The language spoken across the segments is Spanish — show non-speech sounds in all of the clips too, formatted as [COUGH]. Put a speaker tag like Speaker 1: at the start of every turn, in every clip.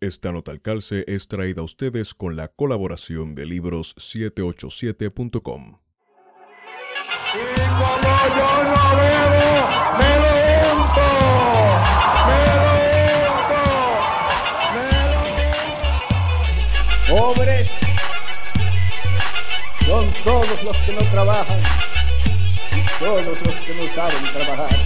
Speaker 1: Esta nota al calce es traída a ustedes con la colaboración de libros787.com.
Speaker 2: Y como yo no bebo, me lo unto, me lo unto, me lo Pobres son todos los que no trabajan y todos los que no saben trabajar.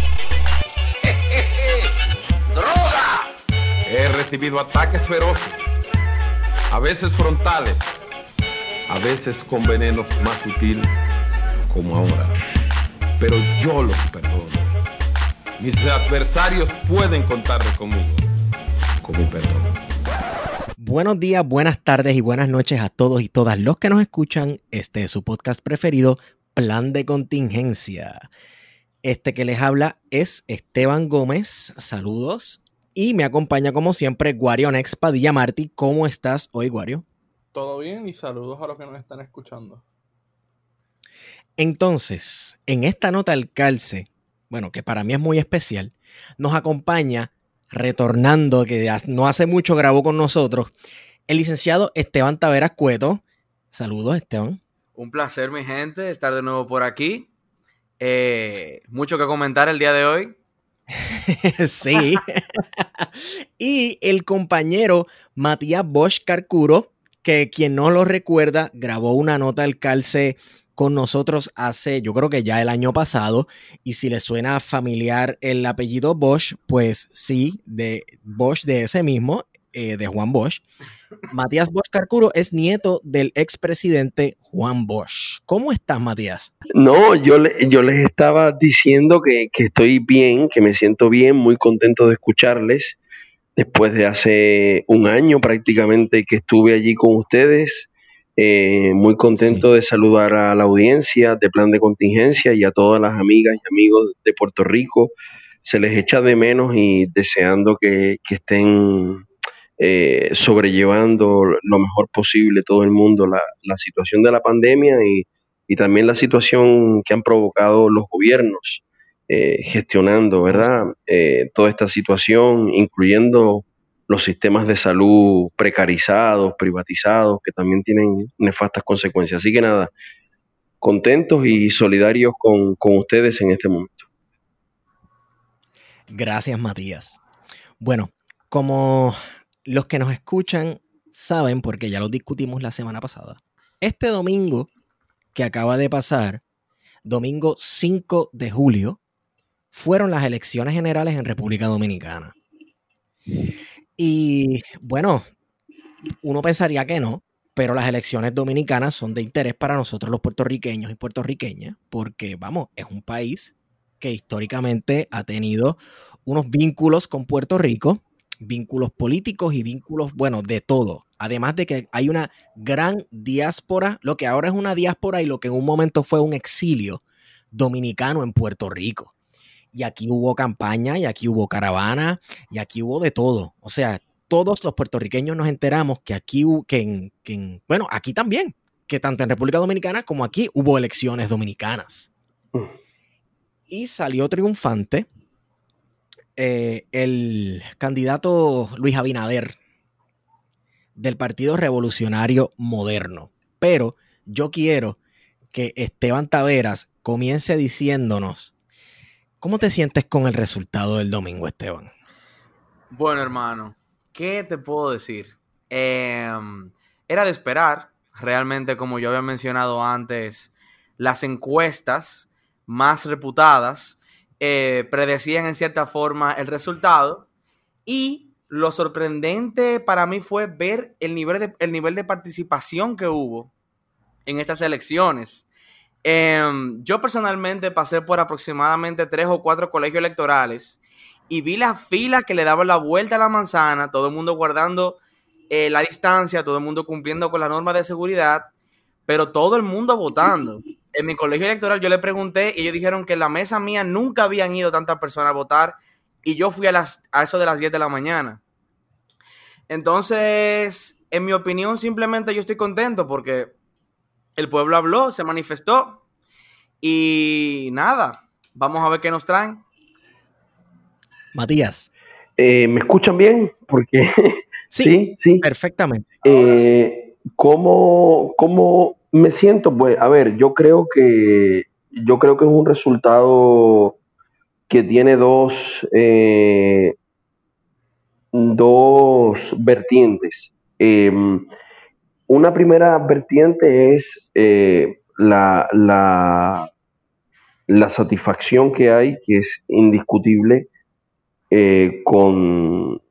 Speaker 3: He recibido ataques feroces, a veces frontales, a veces con venenos más sutiles, como ahora. Pero yo los perdono. Mis adversarios pueden contar conmigo, con mi perdón.
Speaker 4: Buenos días, buenas tardes y buenas noches a todos y todas los que nos escuchan. Este es su podcast preferido, Plan de Contingencia. Este que les habla es Esteban Gómez. Saludos y me acompaña como siempre Guarionex Padilla Martí. ¿Cómo estás hoy, Guario?
Speaker 5: Todo bien y saludos a los que nos están escuchando.
Speaker 4: Entonces, en esta nota al calce, bueno, que para mí es muy especial, nos acompaña, retornando, que no hace mucho grabó con nosotros, el licenciado Esteban Taveras Cueto. Saludos, Esteban.
Speaker 6: Un placer, mi gente, estar de nuevo por aquí. Eh, mucho que comentar el día de hoy. [LAUGHS]
Speaker 4: sí. [LAUGHS] y el compañero Matías Bosch Carcuro, que quien no lo recuerda, grabó una nota al calce con nosotros hace, yo creo que ya el año pasado, y si le suena familiar el apellido Bosch, pues sí, de Bosch de ese mismo, eh, de Juan Bosch. Matías Bosch Carcuro es nieto del expresidente Juan Bosch. ¿Cómo estás, Matías?
Speaker 7: No, yo, yo les estaba diciendo que, estoy bien, que me siento bien, muy contento de escucharles. Después de hace un año prácticamente que estuve allí con ustedes, eh, muy contento de saludar a la audiencia de Plan de Contingencia y a todas las amigas y amigos de Puerto Rico. Se les echa de menos y deseando que, que estén eh, sobrellevando lo mejor posible todo el mundo la, situación de la pandemia y, también la situación que han provocado los gobiernos eh, gestionando, ¿verdad? Eh, toda esta situación, incluyendo los sistemas de salud precarizados, privatizados, que también tienen nefastas consecuencias. Así que nada, contentos y solidarios con, con ustedes en este momento.
Speaker 4: Gracias, Matías. Bueno, como los que nos escuchan saben, porque ya lo discutimos la semana pasada, este domingo que acaba de pasar, domingo 5 de julio, fueron las elecciones generales en República Dominicana. Y bueno, uno pensaría que no, pero las elecciones dominicanas son de interés para nosotros los puertorriqueños y puertorriqueñas, porque vamos, es un país que históricamente ha tenido unos vínculos con Puerto Rico vínculos políticos y vínculos, bueno, de todo. Además de que hay una gran diáspora, lo que ahora es una diáspora y lo que en un momento fue un exilio dominicano en Puerto Rico. Y aquí hubo campaña, y aquí hubo caravana, y aquí hubo de todo. O sea, todos los puertorriqueños nos enteramos que aquí, que que bueno, aquí también, que tanto en República Dominicana como aquí hubo elecciones dominicanas. Mm. Y salió triunfante eh, el candidato Luis Abinader del Partido Revolucionario Moderno. Pero yo quiero que Esteban Taveras comience diciéndonos, ¿cómo te sientes con el resultado del domingo, Esteban?
Speaker 6: Bueno, hermano, ¿qué te puedo decir? Em, era de esperar, realmente, como yo había mencionado antes, las encuestas más reputadas eh, predecían en cierta forma el resultado. Y lo sorprendente para mí fue ver el nivel de, el nivel de participación que hubo en estas elecciones. Em, yo personalmente pasé por aproximadamente tres o cuatro colegios electorales y vi la fila que le daba la vuelta a la manzana, todo el mundo guardando eh, la distancia, todo el mundo cumpliendo con la norma de seguridad, pero todo el mundo votando en mi colegio electoral yo le pregunté y ellos dijeron que en la mesa mía nunca habían ido tantas personas a votar y yo fui a, las, a eso de las 10 de la mañana. Entonces, en mi opinión, simplemente yo estoy contento porque el pueblo habló, se manifestó y nada, vamos a ver qué nos traen.
Speaker 4: Matías.
Speaker 7: Eh, ¿Me escuchan bien? Porque [LAUGHS]
Speaker 4: Sí,
Speaker 7: sí.
Speaker 4: perfectamente.
Speaker 7: Eh, ¿cómo, cómo me siento? Pues, a ver, yo creo que yo creo que es un resultado que tiene dos, eh, dos vertientes. Em, una primera vertiente es eh, la, la, la satisfacción que hay, que es indiscutible, eh, con,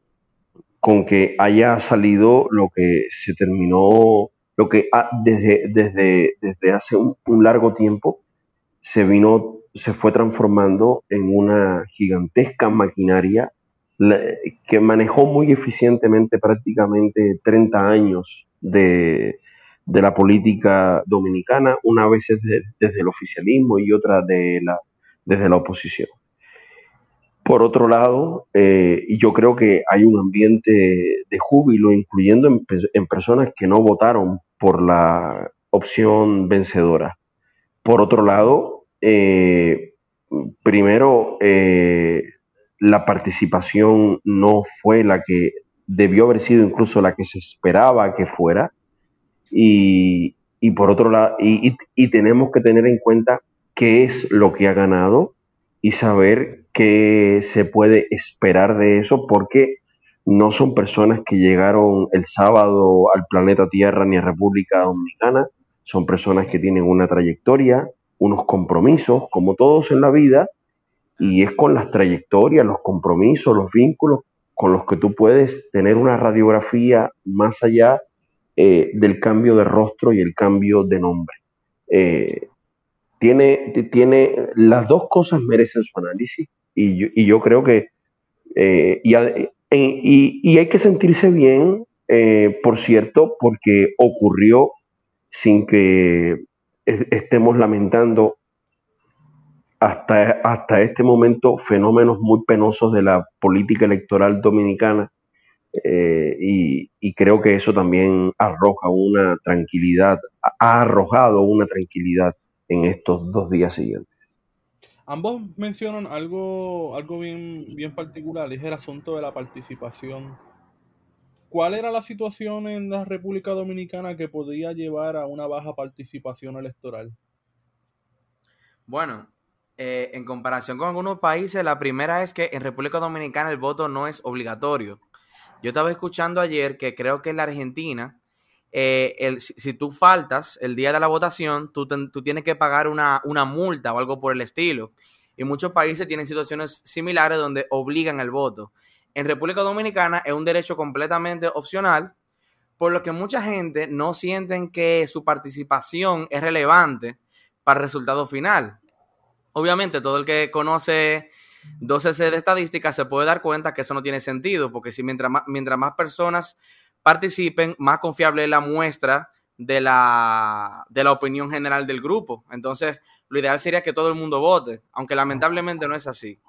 Speaker 7: con que haya salido lo que se terminó, lo que ah, desde, desde, desde hace un, largo tiempo se vino, se fue transformando en una gigantesca maquinaria que manejó muy eficientemente prácticamente 30 años de, de la política dominicana, una vez desde, desde el oficialismo y otra de la, desde la oposición. Por otro lado, eh, yo creo que hay un ambiente de júbilo, incluyendo en, pe- en personas que no votaron por la opción vencedora. Por otro lado, eh, primero, eh, la participación no fue la que debió haber sido incluso la que se esperaba que fuera. Y, por otro lado, y tenemos que tener en cuenta qué es lo que ha ganado y saber qué se puede esperar de eso, porque no son personas que llegaron el sábado al planeta Tierra ni a República Dominicana, son personas que tienen una trayectoria, unos compromisos, como todos en la vida, y es con las trayectorias, los compromisos, los vínculos con los que tú puedes tener una radiografía más allá eh, del cambio de rostro y el cambio de nombre. Eh, tiene, tiene, las dos cosas merecen su análisis y yo, y yo creo que, eh, y, eh, y- y hay que sentirse bien, eh, por cierto, porque ocurrió sin que es- estemos lamentando hasta, hasta este momento fenómenos muy penosos de la política electoral dominicana eh, y, y creo que eso también arroja una tranquilidad, ha arrojado una tranquilidad en estos dos días siguientes.
Speaker 5: Ambos mencionan algo, algo bien, bien particular, es el asunto de la participación. ¿Cuál era la situación en la República Dominicana que podía llevar a una baja participación electoral?
Speaker 6: Bueno, eh, en comparación con algunos países, la primera es que en República Dominicana el voto no es obligatorio. Yo estaba escuchando ayer que creo que en la Argentina, eh, si, tú faltas el día de la votación, tú, tienes que pagar una, multa o algo por el estilo. Y muchos países tienen situaciones similares donde obligan el voto. En República Dominicana es un derecho completamente opcional, por lo que mucha gente no sienten que su participación es relevante para el resultado final. Obviamente, todo el que conoce 12C de estadística se puede dar cuenta que eso no tiene sentido, porque si mientras más personas participen, más confiable la muestra de la, de la opinión general del grupo. Entonces, lo ideal sería que todo el mundo vote, aunque lamentablemente no es así.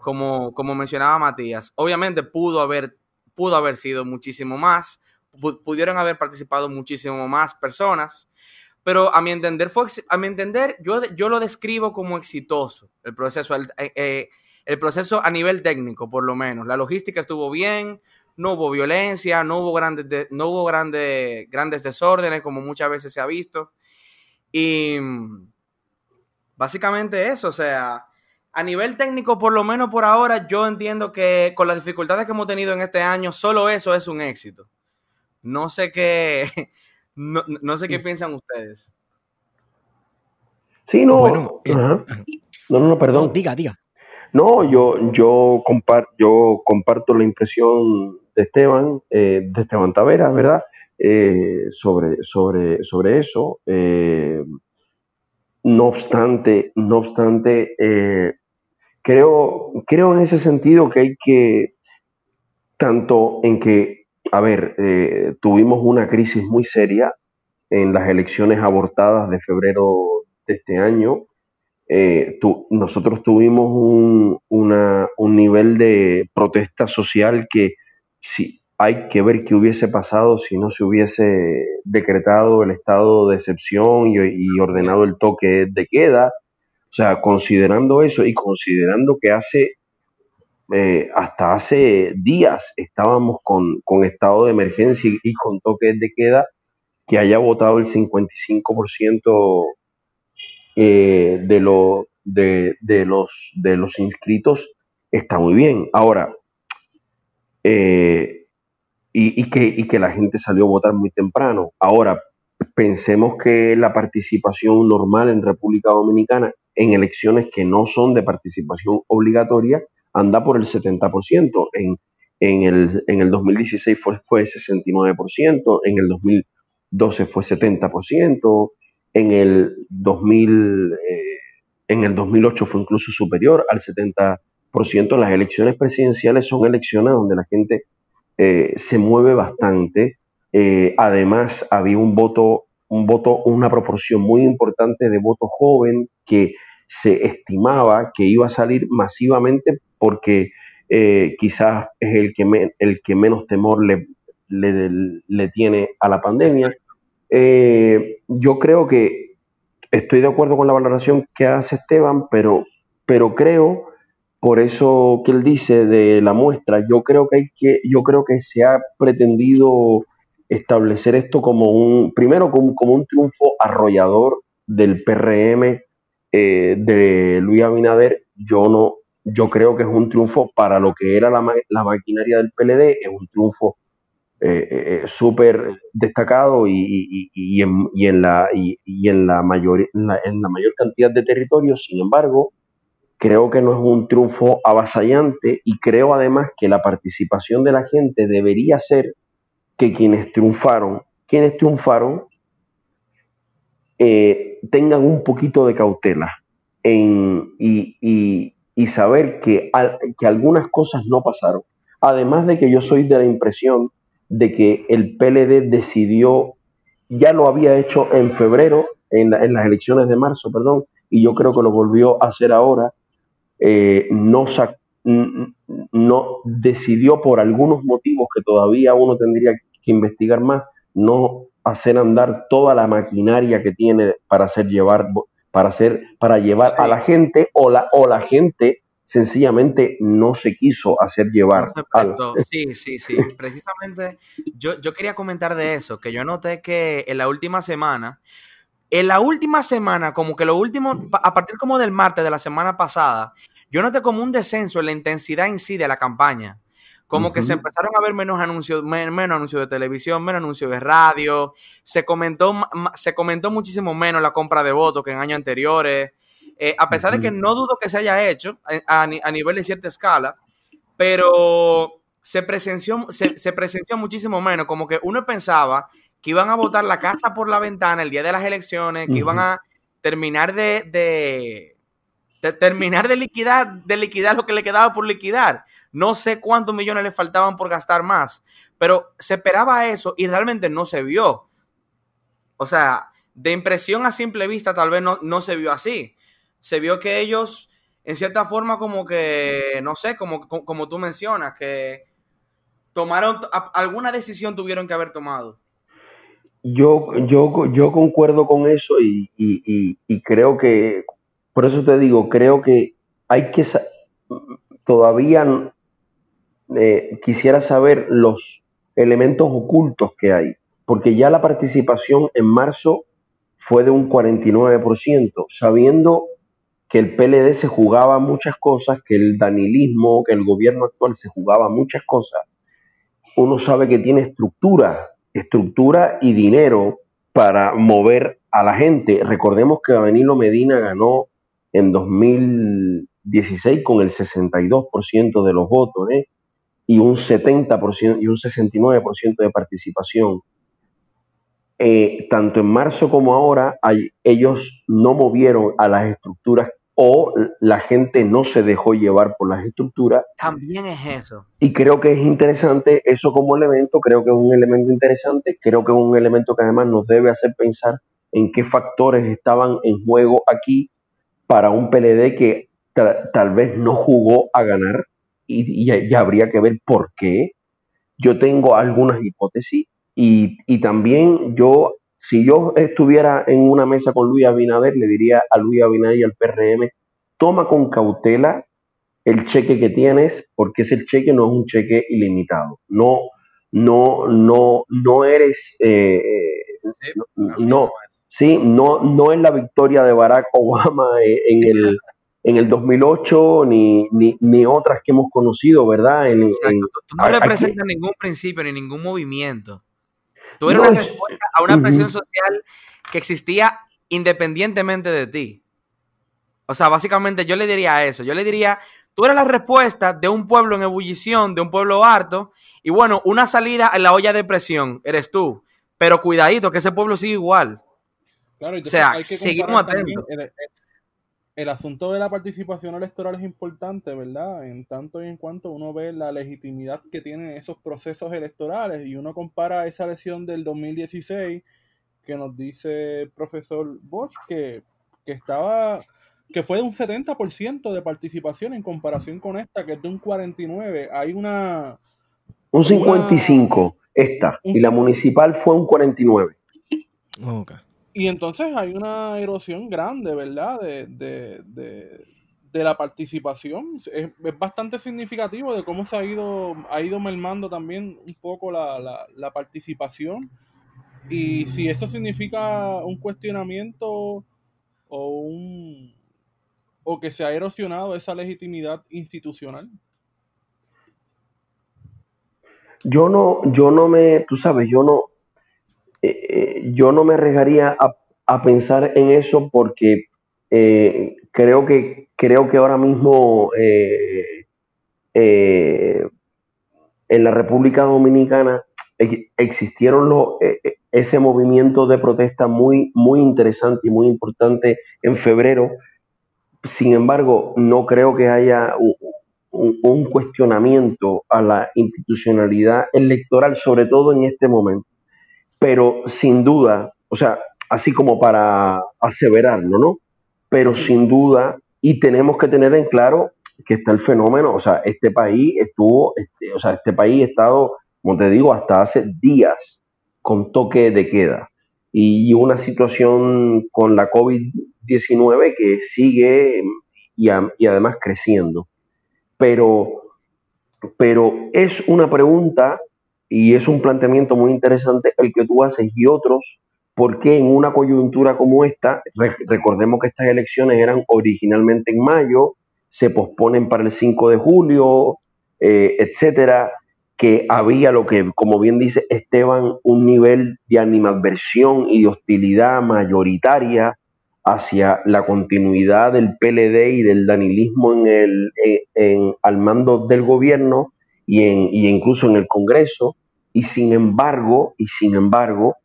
Speaker 6: Como, como mencionaba Matías, obviamente pudo haber, pudo haber sido muchísimo más, pu- pudieron haber participado muchísimo más personas, pero a mi entender fue a mi entender yo, yo lo describo como exitoso el proceso el, eh, eh, el proceso a nivel técnico por lo menos la logística estuvo bien no hubo violencia no hubo grandes de- no hubo grandes grandes desórdenes como muchas veces se ha visto. Y básicamente eso o sea a nivel técnico por lo menos por ahora yo entiendo que con las dificultades que hemos tenido en este año solo eso es un éxito. No sé qué [LAUGHS] no, no sé qué piensan ustedes.
Speaker 7: Sí, no,
Speaker 4: Bueno, eh,
Speaker 7: no, no, No, perdón.
Speaker 4: diga, diga.
Speaker 7: No, yo, yo, compar- yo comparto la impresión de Esteban, eh, de Esteban Tavera, ¿verdad? Eh, sobre, sobre, sobre eso. Eh, no obstante, no obstante, creo, creo en ese sentido que hay que, tanto en que, a ver, tuvimos una crisis muy seria en las elecciones abortadas de febrero de este año. Nosotros tuvimos un, un nivel de protesta social que si hay que ver qué hubiese pasado si no se hubiese decretado el estado de excepción y, ordenado el toque de queda. O sea, considerando eso y considerando que hace eh, hasta hace días estábamos con, con estado de emergencia y, y con toques de queda, que haya votado el 55% eh, de, lo, de, de los, de los inscritos, está muy bien. Ahora, eh, y, que, la gente salió a votar muy temprano. Ahora, pensemos que la participación normal en República Dominicana en elecciones que no son de participación obligatoria anda por el 70%. En, el, en el 2016 fue, fue 69%, en el 2012 fue 70%, en el, 2000, eh, en el 2008 fue incluso superior al 70%. Las elecciones presidenciales son elecciones donde la gente eh, se mueve bastante. Eh, además, había un voto, un voto, una proporción muy importante de voto joven que se estimaba que iba a salir masivamente porque eh, quizás es el que, el que menos temor le, le, tiene a la pandemia. Yo creo que estoy de acuerdo con la valoración que hace Esteban, pero, pero creo, por eso que él dice de la muestra, yo creo que hay que, yo creo que se ha pretendido establecer esto como un, primero como, como un triunfo arrollador del PRM eh, de Luis Abinader. Yo no, yo creo que es un triunfo para lo que era la, la maquinaria del PLD, es un triunfo eh, eh, súper destacado y, y- en, y en la, y en, la mayor, en, la, en la mayor cantidad de territorios. Sin embargo, creo que no es un triunfo avasallante y creo además que la participación de la gente debería ser que quienes triunfaron, quienes triunfaron, eh, tengan un poquito de cautela en, y, y- saber que, al- que algunas cosas no pasaron. Además de que yo soy de la impresión de que el PLD decidió, ya lo había hecho en febrero, en, la- en las elecciones de marzo, perdón, y yo creo que lo volvió a hacer ahora, eh, no, no decidió por algunos motivos que todavía uno tendría que investigar más, no hacer andar toda la maquinaria que tiene para hacer llevar para hacer para llevar
Speaker 6: Sí.
Speaker 7: a la gente o la o la gente sencillamente no se quiso hacer llevar
Speaker 6: No. Sí, sí, sí. [LAUGHS] Precisamente yo, yo quería comentar de eso, que yo noté que en la última semana, en la última semana, como que lo último, a partir como del martes de la semana pasada, yo noté como un descenso en la intensidad en sí de la campaña. Como que se empezaron a ver menos anuncios, men- menos anuncios de televisión, menos anuncios de radio. Se comentó, se comentó muchísimo menos la compra de votos que en años anteriores. Eh, a pesar de que no dudo que se haya hecho a, a ni- a nivel de cierta escala, pero se presenció, se, se presenció muchísimo menos. Como que uno pensaba que iban a botar la casa por la ventana el día de las elecciones, que iban a terminar de, de, de terminar de liquidar, de liquidar lo que le quedaba por liquidar. No sé cuántos millones le faltaban por gastar más, pero se esperaba eso y realmente no se vio. O sea, de impresión a simple vista tal vez no, no se vio así. Se vio que ellos, en cierta forma, como que, no sé, como, como, como tú mencionas, que tomaron, a- alguna decisión tuvieron que haber tomado.
Speaker 7: Yo, yo, yo concuerdo con eso y, y- y- creo que, por eso te digo, creo que hay que, todavía eh, quisiera saber los elementos ocultos que hay, porque ya la participación en marzo fue de un 49%, sabiendo que el PLD se jugaba muchas cosas, que el danilismo, que el gobierno actual se jugaba muchas cosas, uno sabe que tiene estructura, estructura y dinero para mover a la gente. Recordemos que Danilo Medina ganó en 2016 con el 62% de los votos ¿eh? y un 70% y un 69% de participación. Eh, tanto en marzo como ahora, ellos no movieron a las estructuras o la gente no se dejó llevar por las estructuras
Speaker 6: También es eso.
Speaker 7: y creo que es interesante eso como elemento, creo que es un elemento interesante, creo que es un elemento que además nos debe hacer pensar en qué factores estaban en juego aquí para un PLD que ta- tal vez no jugó a ganar y, y- y habría que ver por qué. Yo tengo algunas hipótesis y, y también yo, si yo estuviera en una mesa con Luis Abinader, le diría a Luis Abinader y al PRM, toma con cautela el cheque que tienes, porque ese cheque no es un cheque ilimitado. No, no, no, no eres, eh,
Speaker 6: Sí,
Speaker 7: no, sí, no, no es la victoria de Barack Obama eh, en el, [LAUGHS] en el 2008 ni, ni, ni otras que hemos conocido, ¿verdad? En, en-
Speaker 6: no
Speaker 7: a- aquí-
Speaker 6: representas ningún principio ni ningún movimiento. Tú eres
Speaker 7: No,
Speaker 6: una
Speaker 7: es-
Speaker 6: respuesta a una presión social que existía independientemente de ti. O sea, básicamente yo le diría eso. Yo le diría, tú eres la respuesta de un pueblo en ebullición, de un pueblo harto, y bueno, una salida en la olla de presión eres tú. Pero cuidadito, que ese pueblo sigue igual.
Speaker 5: Claro,
Speaker 6: O sea,
Speaker 5: entonces hay que
Speaker 6: seguimos atentos.
Speaker 5: El, el- el asunto de la participación electoral es importante, ¿verdad? En tanto y en cuanto uno ve la legitimidad que tienen esos procesos electorales y uno compara esa elección del 2016 que nos dice el profesor Bosch que, que estaba que fue de un 70% de participación en comparación con esta que es de un 49. Hay una
Speaker 7: un 55 esta, y la municipal fue un 49.
Speaker 4: Ok.
Speaker 5: Y entonces hay una erosión grande, ¿verdad? De, de, de, de la participación. Es, es bastante significativo de cómo se ha ido, ha ido mermando también un poco la, la, participación. Y si eso significa un cuestionamiento o un o que se ha erosionado esa legitimidad institucional.
Speaker 7: Yo no, yo no me, tú sabes, yo no, eh, eh, yo no me arriesgaría a, pensar en eso porque eh, creo que creo que ahora mismo en la República Dominicana ex- existieron ese movimiento de protesta muy muy interesante y muy importante en febrero. Sin embargo, no creo que haya un cuestionamiento a la institucionalidad electoral, sobre todo en este momento pero sin duda, o sea, así como para aseverarlo, ¿no? Pero sin duda, y tenemos que tener en claro que está el fenómeno, o sea, este país estuvo, este, o sea, este país ha estado, como te digo, hasta hace días con toque de queda y una situación con la COVID-19 que sigue y, a- y además creciendo. Pero pero es una pregunta y es un planteamiento muy interesante el que tú haces y otros, porque en una coyuntura como esta, re- recordemos que estas elecciones eran originalmente en mayo, se posponen para el 5 de julio, eh, etcétera, que había lo que, como bien dice Esteban, un nivel de animadversión y de hostilidad mayoritaria hacia la continuidad del PLD y del danilismo en el, en- al mando del gobierno y, en, y incluso en el Congreso, y sin embargo, y sin embargo,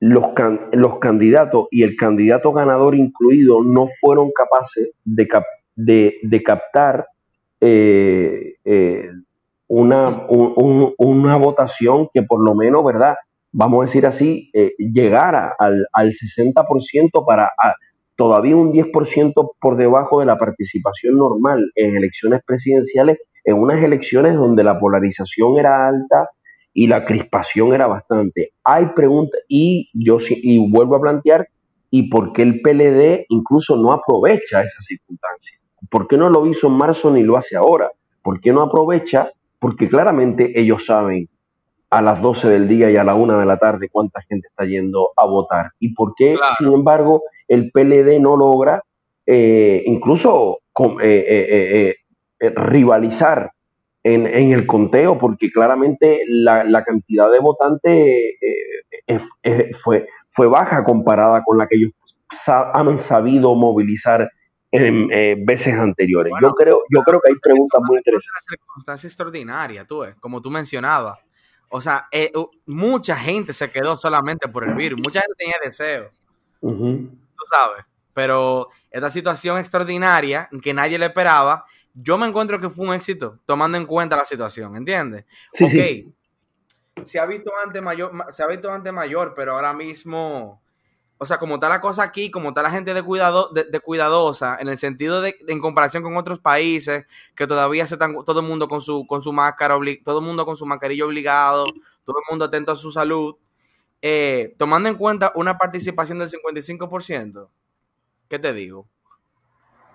Speaker 7: los, can- los candidatos y el candidato ganador incluido no fueron capaces de, cap- de, captar eh, eh, una, un- un- una votación que por lo menos, ¿verdad? Vamos a decir así, eh, llegara al, al 60% para a- todavía un 10% por debajo de la participación normal en elecciones presidenciales, en unas elecciones donde la polarización era alta y la crispación era bastante. Hay preguntas, y yo y vuelvo a plantear, ¿y por qué el PLD incluso no aprovecha esa circunstancia? ¿Por qué no lo hizo en marzo ni lo hace ahora? ¿Por qué no aprovecha? Porque claramente ellos saben a las 12 del día y a la 1 de la tarde cuánta gente está yendo a votar. ¿Y por qué,
Speaker 6: Claro.
Speaker 7: sin embargo, el PLD no logra eh, incluso con- eh, eh, rivalizar en, en el conteo? Porque claramente la, la cantidad de votantes eh, eh, eh, fue, fue baja comparada con la que ellos han sabido movilizar en eh, veces anteriores.
Speaker 6: Bueno,
Speaker 7: yo, creo, yo creo que hay preguntas muy interesantes.
Speaker 6: una circunstancia extraordinaria, tú ves, como tú mencionabas. O sea, eh, mucha gente se quedó solamente por el virus, mucha gente tenía deseo, tú sabes. Pero esta situación extraordinaria que nadie le esperaba, yo me encuentro que fue un éxito, tomando en cuenta la situación, ¿entiendes?
Speaker 7: Sí,
Speaker 6: ok,
Speaker 7: sí.
Speaker 6: se ha visto antes mayor, ma- se ha visto antes mayor, pero ahora mismo, o sea, como está la cosa aquí, como está la gente de, cuidado, de, de cuidadosa, en el sentido de, en comparación con otros países, que todavía se están, todo el mundo con su, con su máscara, obli- todo el mundo con su mascarilla obligado, todo el mundo atento a su salud, eh, tomando en cuenta una participación del 55%, ¿qué te digo?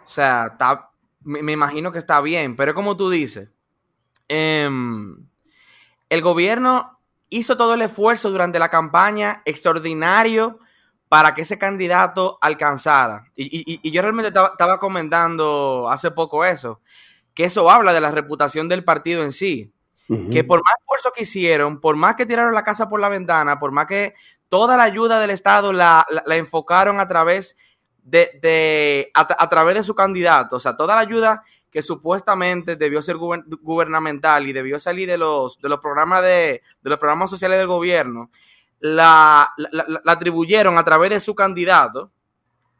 Speaker 6: O sea, está, me, me imagino que está bien, pero como tú dices, em, el gobierno hizo todo el esfuerzo durante la campaña extraordinario para que ese candidato alcanzara. Y, y- y yo realmente estaba, estaba comentando hace poco eso, que eso habla de la reputación del partido en sí que por más esfuerzo que hicieron, por más que tiraron la casa por la ventana, por más que toda la ayuda del Estado la, la- la enfocaron a través de, a, a través de su candidato, o sea, toda la ayuda que supuestamente debió ser guber- gubernamental y debió salir de los, de los programas de, los programas sociales del gobierno, la, la- atribuyeron a través de su candidato.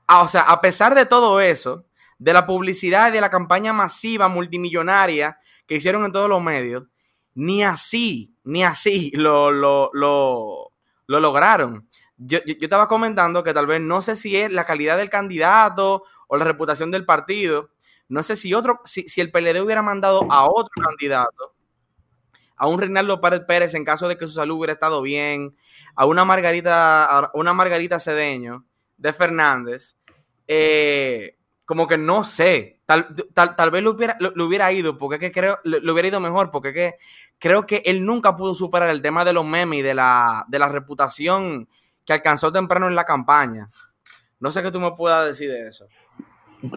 Speaker 6: Ah, o sea, a pesar de todo eso, de la publicidad y de la campaña masiva multimillonaria que hicieron en todos los medios, ni así, ni así [LAUGHS] lo, lo, lo lograron. Yo, estaba comentando que tal vez no sé si es la calidad del candidato o la reputación del partido. No sé si otro, si, el PLD hubiera mandado a otro candidato, a un Reinaldo Párez Pérez en caso de que su salud hubiera estado bien, a una Margarita, a una Margarita Cedeño de Fernández, eh, como que no sé, tal, tal, tal vez lo hubiera, hubiera ido, porque es que creo, lo hubiera ido mejor, porque es que creo que él nunca pudo superar el tema de los memes y de la, de la reputación que alcanzó temprano en la campaña. No sé qué tú me puedas decir de eso.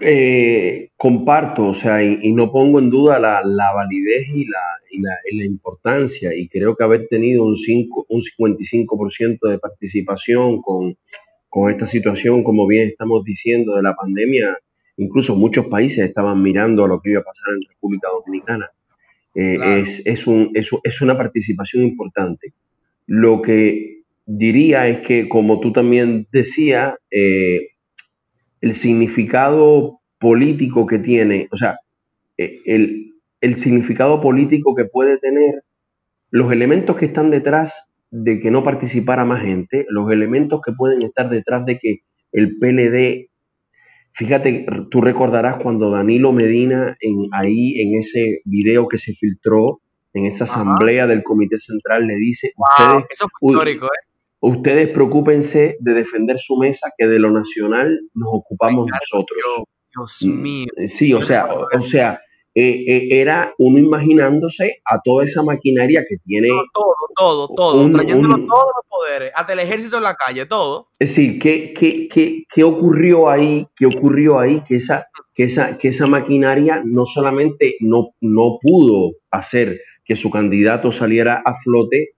Speaker 7: Eh, comparto, o sea, y, y no pongo en duda la, la validez y la, y, la, y la importancia, y creo que haber tenido un, cinco, un 55% de participación con, con esta situación, como bien estamos diciendo, de la pandemia, incluso muchos países estaban mirando a lo que iba a pasar en República Dominicana. Eh,
Speaker 6: Claro.
Speaker 7: es, es, un, es, es una participación importante. Lo que diría es que, como tú también decías, eh, el significado político que tiene, o sea, eh, el, el significado político que puede tener, los elementos que están detrás de que no participara más gente, los elementos que pueden estar detrás de que el PLD, fíjate, tú recordarás cuando Danilo Medina en, ahí en ese video que se filtró, en esa
Speaker 6: Ajá.
Speaker 7: asamblea del Comité Central, le dice,
Speaker 6: Wow,
Speaker 7: ustedes,
Speaker 6: eso fue histórico, ¿eh?
Speaker 7: Ustedes preocúpense de defender su mesa, que de lo nacional nos ocupamos
Speaker 6: Ay,
Speaker 7: nosotros.
Speaker 6: Dios, Dios
Speaker 7: Mm,
Speaker 6: mío.
Speaker 7: Sí, o sea, o, o sea, eh, eh, era uno imaginándose a toda esa maquinaria que tiene,
Speaker 6: No, todo, todo, todo,
Speaker 7: Un-
Speaker 6: trayéndolo
Speaker 7: un-
Speaker 6: todos los poderes, hasta el ejército en la calle, todo.
Speaker 7: es decir, ¿qué, qué, qué, qué ocurrió ahí? ¿Qué ocurrió ahí? Que esa, que esa, que esa maquinaria no solamente no, no pudo hacer que su candidato saliera a flote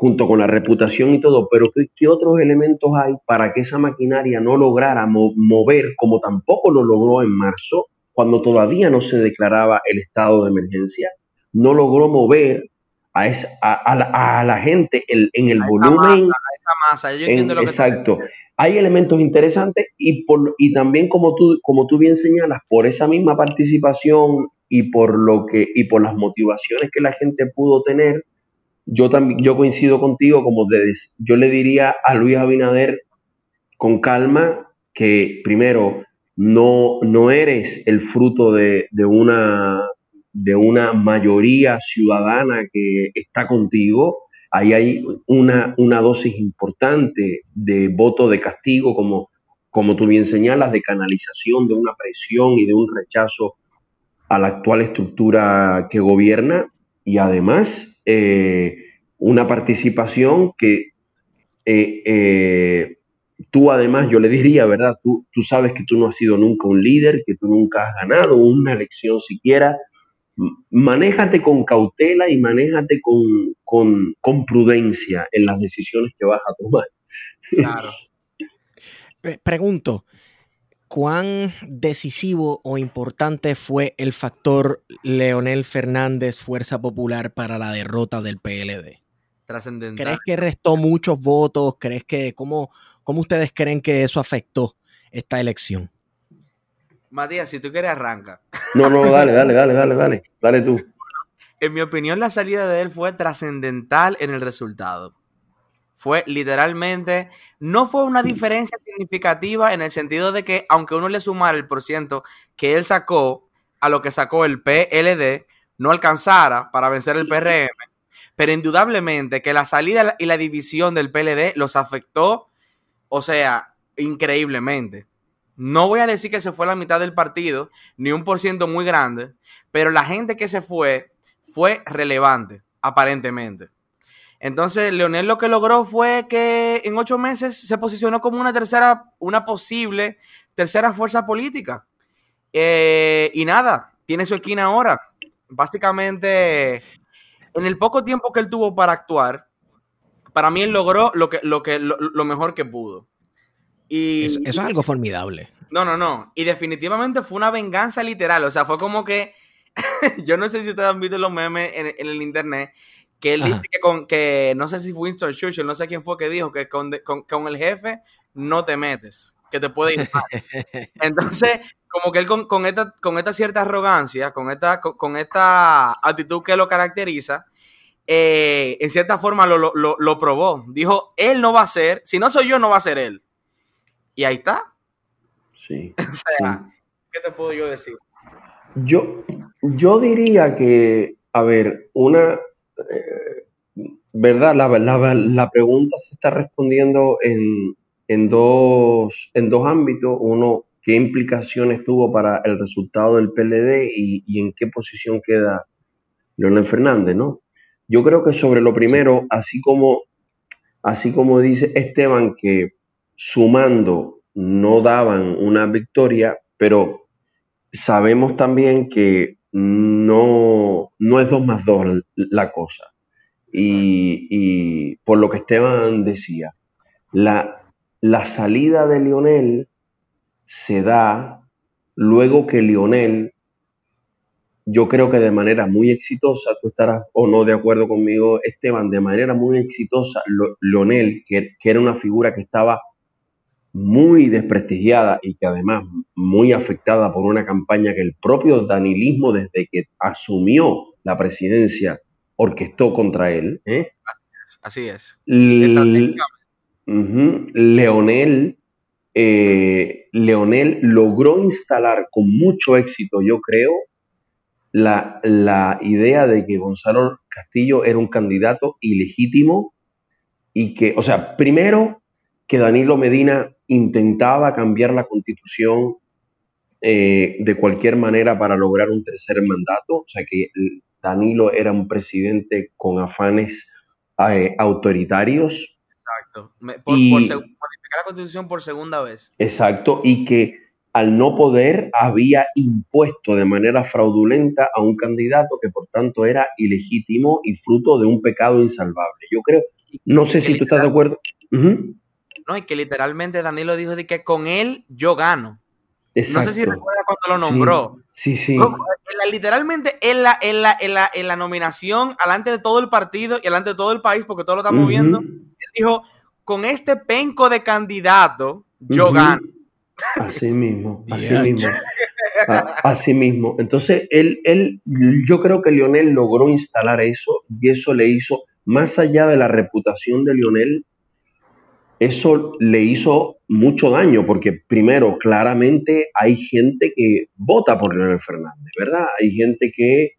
Speaker 7: junto con la reputación y todo, pero ¿qué, qué otros elementos hay para que esa maquinaria no lograra mo- mover, como tampoco lo logró en marzo, cuando todavía no se declaraba el estado de emergencia? No logró mover a, esa- a, a la, a la gente en el volumen
Speaker 6: masa, a esa masa, yo
Speaker 7: en-
Speaker 6: lo que
Speaker 7: exacto. Hay elementos interesantes y, por, y también como tú, como tú bien señalas, por esa misma participación y por lo que y por las motivaciones que la gente pudo tener, yo también yo coincido contigo como des- yo le diría a Luis Abinader con calma que primero no, no eres el fruto de, de una de una mayoría ciudadana que está contigo, ahí hay una, una dosis importante de voto de castigo, como, como tú bien señalas, de canalización, de una presión y de un rechazo a la actual estructura que gobierna. Y además eh, una participación que eh, eh, tú además, yo le diría, ¿verdad? Tú, tú sabes que tú no has sido nunca un líder, que tú nunca has ganado una elección siquiera, manéjate con cautela y manéjate con, con, con, prudencia en las decisiones que vas a tomar.
Speaker 6: Claro.
Speaker 4: Pregunto, ¿cuán decisivo o importante fue el factor Leonel Fernández Fuerza Popular para la derrota del PLD?
Speaker 6: Trascendental.
Speaker 4: ¿Crees que restó muchos votos? ¿Crees que cómo, cómo ustedes creen que eso afectó esta elección?
Speaker 6: Matías, si tú quieres arranca.
Speaker 7: No, no, [LAUGHS] dale, dale, dale, dale, dale, dale tú.
Speaker 6: En mi opinión, la salida de él fue trascendental en el resultado. Fue literalmente, no fue una diferencia significativa en el sentido de que, aunque uno le sumara el porciento que él sacó a lo que sacó el PLD, no alcanzara para vencer el PRM, pero indudablemente que la salida y la división del PLD los afectó, o sea, increíblemente. No voy a decir que se fue la mitad del partido, ni un por ciento muy grande, pero la gente que se fue fue relevante, aparentemente. Entonces, Leonel lo que logró fue que en ocho meses se posicionó como una tercera, una posible tercera fuerza política. Eh, y nada, tiene su esquina ahora. Básicamente, en el poco tiempo que él tuvo para actuar, para mí él logró lo, que, lo, que, lo, mejor que pudo. Y,
Speaker 4: eso, es algo formidable.
Speaker 6: No, no, no. Y definitivamente fue una venganza literal. O sea, fue como que. [LAUGHS] yo no sé si ustedes han visto los memes en, el internet. Que él dice que con. que No sé si fue Winston Churchill, no sé quién fue que dijo que con, con el jefe no te metes. Que te puede ir mal. [LAUGHS] Entonces, como que él con, esta, con esta cierta arrogancia, con esta, con, esta actitud que lo caracteriza, eh, en cierta forma lo, probó. Dijo, él no va a ser, si no soy yo, no va a ser él. Y ahí está.
Speaker 7: Sí. [LAUGHS]
Speaker 6: o sea, ¿qué te puedo yo decir?
Speaker 7: Yo, yo diría que, a ver, una, eh, ¿verdad? La, la, la, pregunta se está respondiendo en, en, dos, en dos ámbitos. Uno, qué implicaciones tuvo para el resultado del PLD y, en qué posición queda Leonel Fernández, ¿no? Yo creo que sobre lo primero, así como, así como dice Esteban, que sumando no daban una victoria, pero sabemos también que no, no es dos más dos la cosa. Y, y, por lo que Esteban decía, la, la salida de Lionel se da luego que Lionel, yo creo que de manera muy exitosa, tú estarás o no de acuerdo conmigo, Esteban, de manera muy exitosa, Lionel, que, era una figura que estaba muy desprestigiada y que además muy afectada por una campaña que el propio danilismo desde que asumió la presidencia orquestó contra él. ¿eh?
Speaker 6: Así es.
Speaker 7: Leonel eh, Leonel logró instalar con mucho éxito, yo creo, la, idea de que Gonzalo Castillo era un candidato ilegítimo y que, o sea, primero que Danilo Medina intentaba cambiar la constitución eh, de cualquier manera para lograr un tercer mandato, o sea que Danilo era un presidente con afanes eh, autoritarios,
Speaker 6: Exacto. Por, modificar la constitución por segunda vez.
Speaker 7: Exacto. Y que al no poder había impuesto de manera fraudulenta a un candidato que por tanto era ilegítimo y fruto de un pecado insalvable. Yo creo, no sé si tú estás de acuerdo.
Speaker 6: No, y que literalmente Danilo dijo de que con él yo gano. Exacto. No sé si recuerda cuando lo nombró.
Speaker 7: Sí, sí.
Speaker 6: literalmente en la, en, la, en, la, en la nominación, alante de todo el partido y alante de todo el país, porque todo lo estamos viendo, dijo, con este penco de candidato, yo gano.
Speaker 7: Así mismo, [LAUGHS] así mismo. así mismo. Entonces, él, él, yo creo que Lionel logró instalar eso y eso le hizo, más allá de la reputación de Lionel, eso le hizo mucho daño, porque primero, claramente hay gente que vota por Leonel Fernández, ¿verdad? Hay gente que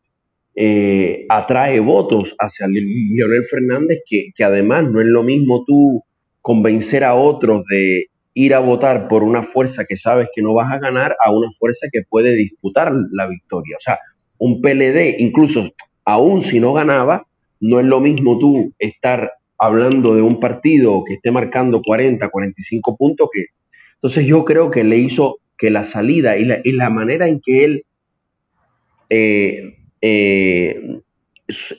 Speaker 7: eh, atrae votos hacia Leonel Fernández, que, que, además no es lo mismo tú convencer a otros de ir a votar por una fuerza que sabes que no vas a ganar a una fuerza que puede disputar la victoria. O sea, un PLD, incluso aún si no ganaba, no es lo mismo tú estar hablando de un partido que esté marcando 40, 45 puntos que... Entonces yo creo que le hizo que la salida y la, y la manera en que él eh, eh,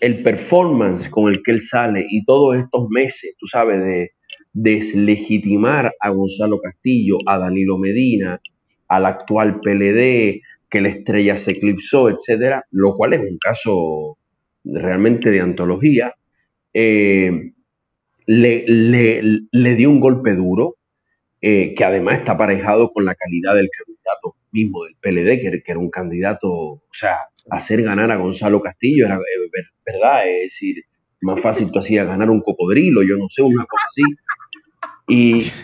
Speaker 7: el performance con el que él sale y todos estos meses, tú sabes, de deslegitimar a Gonzalo Castillo, a Danilo Medina, al actual PLD, que la estrella se eclipsó, etcétera, lo cual es un caso realmente de antología, eh, le, le, dio un golpe duro, eh, que además está aparejado con la calidad del candidato mismo del PLD, que, que era un candidato, o sea, hacer ganar a Gonzalo Castillo era eh, verdad, es decir, más fácil tú hacías ganar un cocodrilo, yo no sé, una cosa así. Y, [LAUGHS] Eso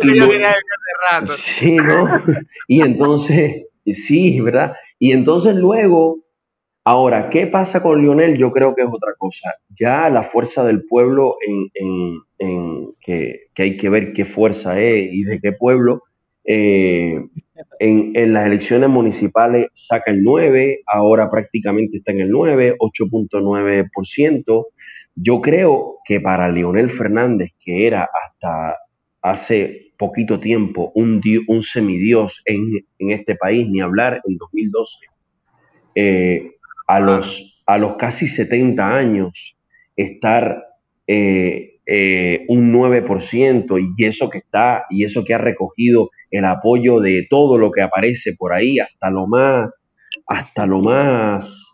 Speaker 6: es lo que yo quería decir hace rato.
Speaker 7: Sí, ¿no? Y entonces, sí, ¿verdad? Y entonces luego, ahora, ¿qué pasa con Lionel? Yo creo que es otra cosa. Ya la fuerza del pueblo, en, que, hay que ver qué fuerza es y de qué pueblo, Eh, en, las elecciones municipales saca el 9, ahora prácticamente está en el 9, 8.9%. Yo creo que para Leonel Fernández, que era hasta hace poquito tiempo un, semidios en, este país, ni hablar en 2012, eh, a, los, a los casi 70 años, estar eh, eh, un 9% y eso que está y eso que ha recogido el apoyo de todo lo que aparece por ahí, hasta lo más, hasta lo más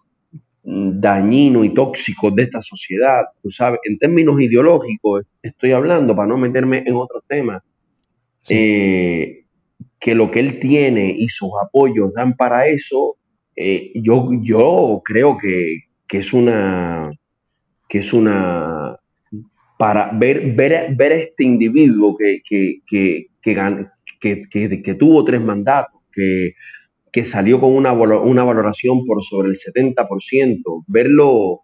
Speaker 7: dañino y tóxico de esta sociedad, tú sabes, en términos ideológicos estoy hablando para no meterme en otros temas, eh, que lo que él tiene y sus apoyos dan para eso, eh, yo, yo creo que, que, es una que es una para ver, ver, ver a este individuo que, que, que, que, que tuvo tres mandatos, que, que salió con una, una valoración por sobre el 70%, verlo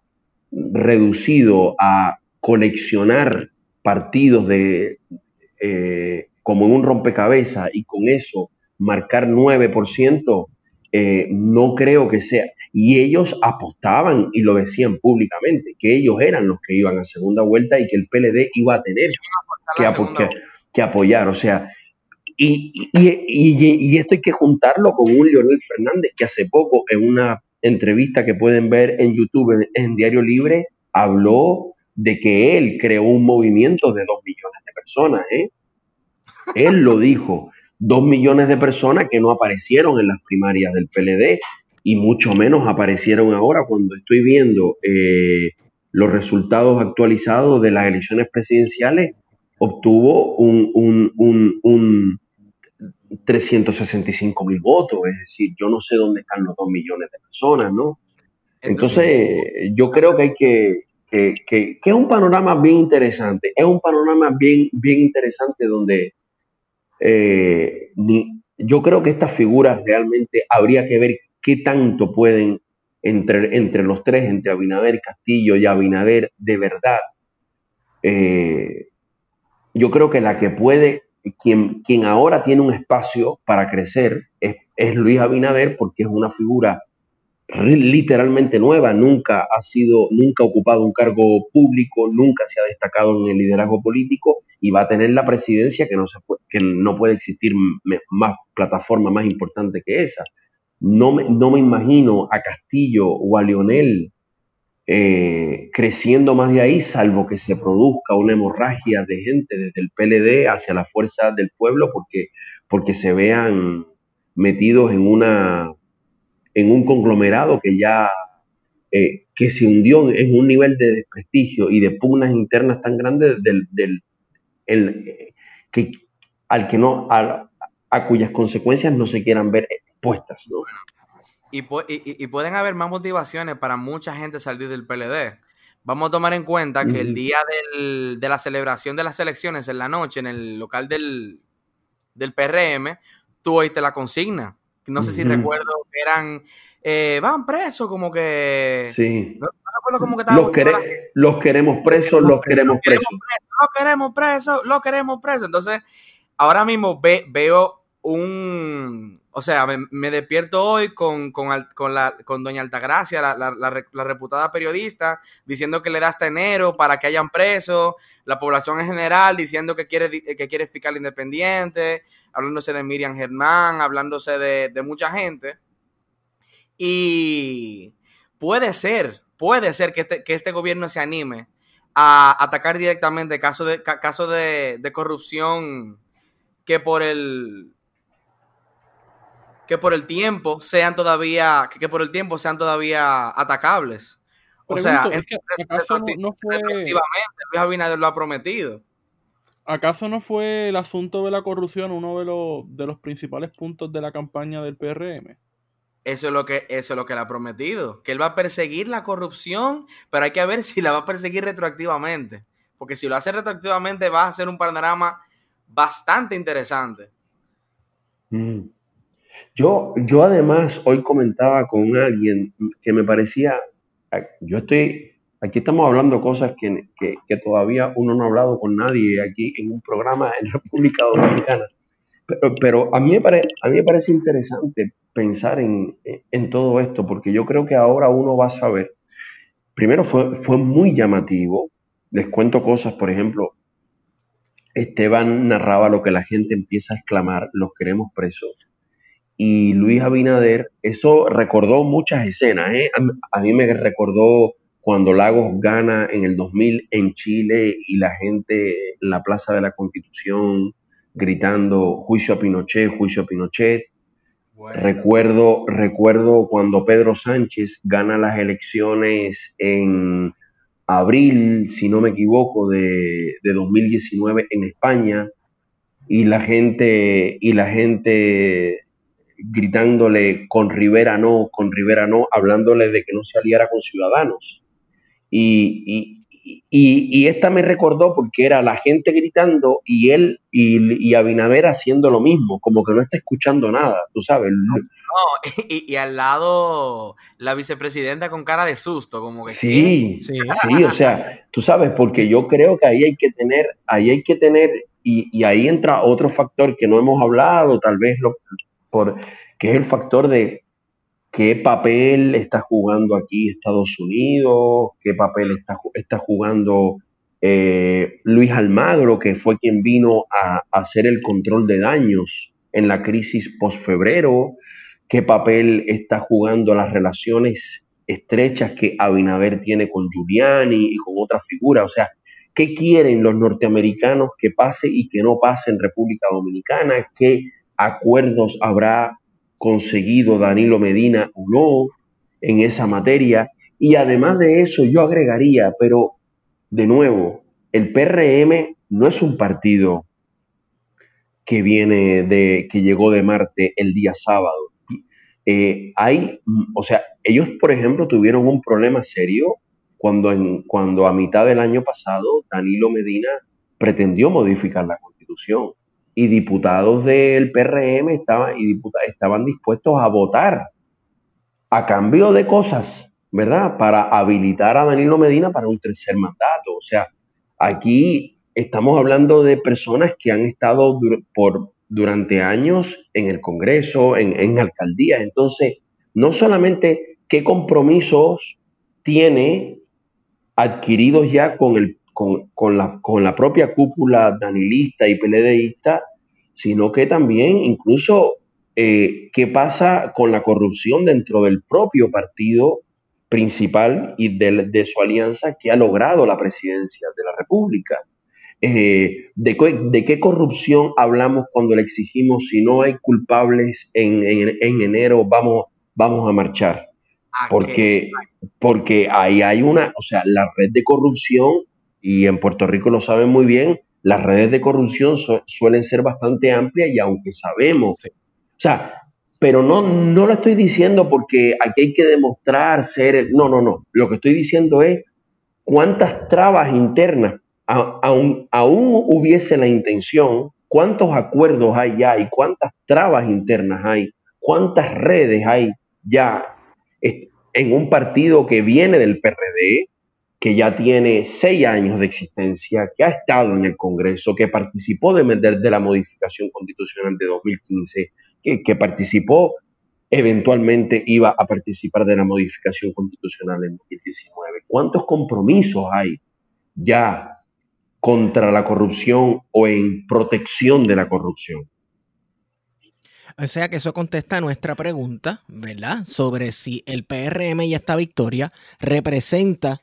Speaker 7: reducido a coleccionar partidos de, eh, como en un rompecabezas y con eso marcar 9%, eh, no creo que sea. Y ellos apostaban y lo decían públicamente, que ellos eran los que iban a segunda vuelta y que el PLD iba a tener que, que, apoyar. O sea, y, y, esto hay que juntarlo con un Leonel Fernández que hace poco en una entrevista que pueden ver en YouTube en, Diario Libre habló de que él creó un movimiento de dos millones de personas. ¿eh? Él lo dijo dos millones de personas que no aparecieron en las primarias del PLD y mucho menos aparecieron ahora cuando estoy viendo eh, los resultados actualizados de las elecciones presidenciales, obtuvo un, un, 365 mil votos, es decir, yo no sé dónde están los dos millones de personas, ¿no? Entonces, yo creo que hay que, que, que, que, es un panorama bien interesante, es un panorama bien, bien interesante donde eh, yo creo que estas figuras realmente habría que ver qué tanto pueden entre, entre los tres, entre Abinader, Castillo y Abinader, de verdad. Eh, yo creo que la que puede, quien, quien ahora tiene un espacio para crecer es, es Luis Abinader porque es una figura literalmente nueva, nunca ha sido, nunca ha ocupado un cargo público, nunca se ha destacado en el liderazgo político y va a tener la presidencia que no, se puede, que no puede existir más plataforma más importante que esa. No me, no me imagino a Castillo o a Lionel eh, creciendo más de ahí, salvo que se produzca una hemorragia de gente desde el PLD hacia la fuerza del pueblo porque, porque se vean metidos en una en un conglomerado que ya eh, que se hundió en un nivel de desprestigio y de pugnas internas tan grandes del, del el, que, al que no a, cuyas consecuencias no se quieran ver expuestas ¿no?
Speaker 6: y, y, y, pueden haber más motivaciones para mucha gente salir del PLD vamos a tomar en cuenta que el día del, de la celebración de las elecciones en la noche en el local del, del PRM tú oíste la consigna no sé si recuerdo que eran, eh, van presos, como que...
Speaker 7: Sí. los, los, queremos presos, los queremos presos.
Speaker 6: Los queremos presos, los queremos presos. Entonces, ahora mismo veo un... O sea, me, despierto hoy con, con, la, con doña Altagracia, la, la, reputada periodista, diciendo que le da hasta enero para que hayan presos, la población en general diciendo que quiere, que quiere fiscal independiente, hablándose de Miriam Germán, hablándose de, mucha gente. Y puede ser, puede ser que este, que este gobierno se anime a atacar directamente casos de, caso de, corrupción que por el que por el tiempo sean todavía que por el tiempo sean todavía atacables. O sea, no, fue Luis Abinader lo ha prometido.
Speaker 5: ¿Acaso no fue el asunto de la corrupción uno de los, de los principales puntos de la campaña del PRM?
Speaker 6: Eso es lo que eso es lo que le ha prometido, que él va a perseguir la corrupción, pero hay que ver [LAUGHS] si la va a perseguir retroactivamente, porque si lo hace retroactivamente va a ser un panorama bastante interesante.
Speaker 7: Mm. Yo, yo además hoy comentaba con alguien que me parecía, yo estoy Aquí estamos hablando cosas que, que, todavía uno no ha hablado con nadie aquí en un programa en República Dominicana. Pero, pero a, mí me pare- a mí me parece interesante pensar en, en todo esto, porque yo creo que ahora uno va a saber. Primero fue, fue muy llamativo. Les cuento cosas, por ejemplo, Esteban narraba lo que la gente empieza a exclamar, los queremos presos. Y Luis Abinader, eso recordó muchas escenas. ¿eh? A, a mí me recordó cuando Lagos gana en el 2000 en Chile y la gente en la Plaza de la Constitución gritando juicio a Pinochet, juicio a Pinochet.
Speaker 6: Bueno,
Speaker 7: Recuerdo, recuerdo cuando Pedro Sánchez gana las elecciones en abril, si no me equivoco, de, de 2019 en España y la gente, y la gente gritándole con Rivera no, con Rivera no, hablándole de que no se aliara con Ciudadanos. Y, y- y- y esta me recordó porque era la gente gritando y él y, y Abinader haciendo lo mismo, como que no está escuchando nada, tú sabes.
Speaker 6: no, [LAUGHS] y, y al lado la vicepresidenta con cara de susto, como que
Speaker 7: Sí,
Speaker 4: Sí.
Speaker 7: sí, o sea, tú sabes, porque yo creo que ahí hay que tener, ahí hay que tener, y, y ahí entra otro factor que no hemos hablado, tal vez, lo, por, que es el factor de qué papel está jugando aquí Estados Unidos, qué papel está, está jugando eh, Luis Almagro, que fue quien vino a, a hacer el control de daños en la crisis post-febrero, qué papel está jugando las relaciones estrechas que Abinader tiene con Giuliani y con otras figuras. O sea, ¿qué quieren los norteamericanos que pase y que no pase en República Dominicana? ¿Qué acuerdos habrá conseguido Danilo Medina o no en esa materia? Y además de eso, yo agregaría, pero de nuevo, el PRM no es un partido que viene de, que llegó de Marte el día sábado. Eh, hay, o sea, ellos, por ejemplo, tuvieron un problema serio cuando, en, cuando a mitad del año pasado Danilo Medina pretendió modificar la constitución y diputados del PRM estaban, y estaban dispuestos a votar a cambio de cosas, ¿verdad? Para habilitar a Danilo Medina para un tercer mandato. O sea, aquí estamos hablando de personas que han estado por, durante años en el Congreso, en, en alcaldías. Entonces, no solamente qué compromisos tiene adquiridos ya con, el, con, con la, con la propia cúpula danilista y peledeísta, sino que también incluso eh, qué pasa con la corrupción dentro del propio partido principal y del- de, su alianza que ha logrado la presidencia de la República. Eh, de, qué- de qué corrupción hablamos cuando le exigimos si no hay culpables en, en- en enero vamos, vamos a marchar?
Speaker 6: ¿a qué?
Speaker 7: Porque, porque ahí hay una, o sea, la red de corrupción, y en Puerto Rico lo saben muy bien, las redes de corrupción su- suelen ser bastante amplias y aunque sabemos,
Speaker 4: Sí.
Speaker 7: o sea, pero no, no lo estoy diciendo porque aquí hay que demostrar ser, el- no, no, no, lo que estoy diciendo es cuántas trabas internas, aún, aún hubiese la intención, cuántos acuerdos hay ya y cuántas trabas internas hay, cuántas redes hay ya en un partido que viene del PRD, que ya tiene seis años de existencia, que ha estado en el Congreso, que participó de, de- la modificación constitucional de 2015, que, que participó, eventualmente iba a participar de la modificación constitucional en 2019. ¿Cuántos compromisos hay ya contra la corrupción o en protección de la corrupción?
Speaker 4: O sea que eso contesta a nuestra pregunta, ¿verdad? Sobre si el PRM y esta victoria representa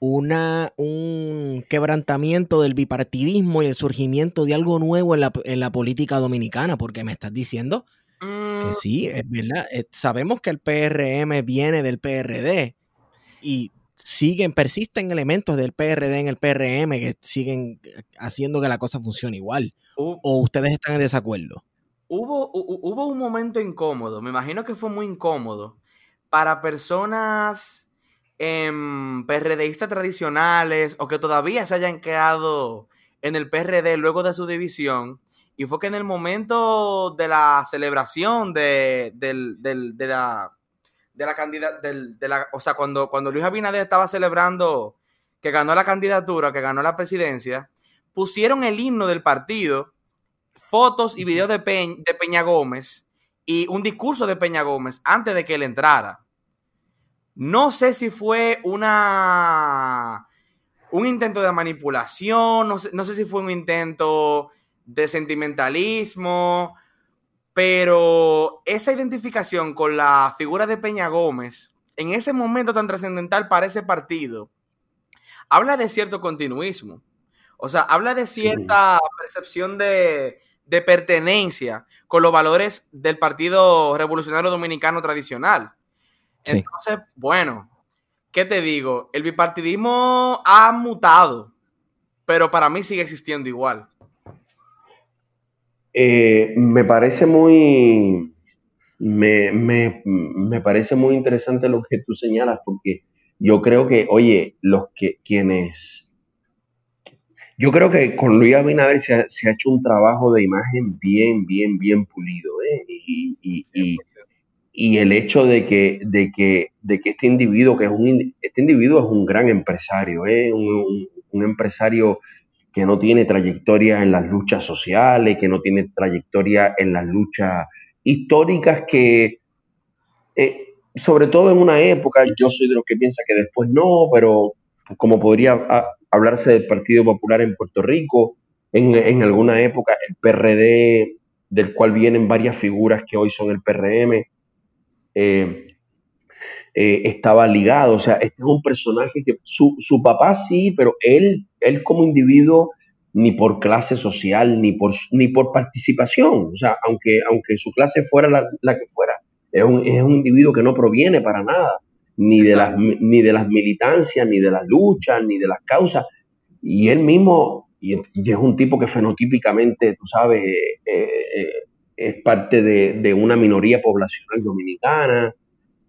Speaker 4: una, un quebrantamiento del bipartidismo y el surgimiento de algo nuevo en la, en la política dominicana, porque me estás diciendo que
Speaker 6: Mm,
Speaker 4: sí, es verdad. eh, Sabemos que el PRM viene del PRD y siguen, persisten elementos del PRD en el PRM que siguen eh, haciendo que la cosa funcione igual. ¿O ustedes están en desacuerdo?
Speaker 6: Hubo, hu- hu- hubo un momento incómodo, me imagino que fue muy incómodo para personas em, PRDistas tradicionales o que todavía se hayan quedado en el PRD luego de su división. Y fue que en el momento de la celebración de, la de la de o sea, cuando, cuando Luis Abinader estaba celebrando que ganó la candidatura, que ganó la presidencia, pusieron el himno del partido fotos y videos de, de Peña Gómez y un discurso de Peña Gómez antes de que él entrara. No sé si fue una un intento de manipulación, no sé, no sé si fue un intento de sentimentalismo, pero esa identificación con la figura de Peña Gómez en ese momento tan trascendental para ese partido, habla de cierto continuismo. O sea, habla de cierta percepción de, de, pertenencia con los valores del Partido Revolucionario Dominicano tradicional. Entonces, bueno, ¿qué te digo? El bipartidismo ha mutado, pero para mí sigue existiendo igual.
Speaker 7: Eh, me parece muy, me, me, me, parece muy interesante lo que tú señalas, porque yo creo que, oye, los que quienes, yo creo que con Luis Abinader se ha, se ha hecho un trabajo de imagen bien, bien, bien pulido, ¿eh? y, y, y, y, el hecho de que, de que, de que este individuo, que es un, este individuo es un gran empresario, ¿eh? un, un, empresario que no tiene trayectoria en las luchas sociales, que no tiene trayectoria en las luchas históricas que, eh, sobre todo en una época, yo soy de los que piensa que después no, pero como podría hablarse del Partido Popular en Puerto Rico, en, en, alguna época el PRD, del cual vienen varias figuras que hoy son el PRM, eh, eh, estaba ligado. O sea, este es un personaje que su, su papá sí, pero él, él como individuo ni por clase social, ni por, ni por participación. O sea, aunque, aunque su clase fuera la, la que fuera, es un, es un, individuo que no proviene para nada, ni de, las, ni de las militancias, ni de las luchas, ni de las causas. Y él mismo, y, y es un tipo que fenotípicamente, tú sabes, eh, eh, es parte de, de, una minoría poblacional dominicana.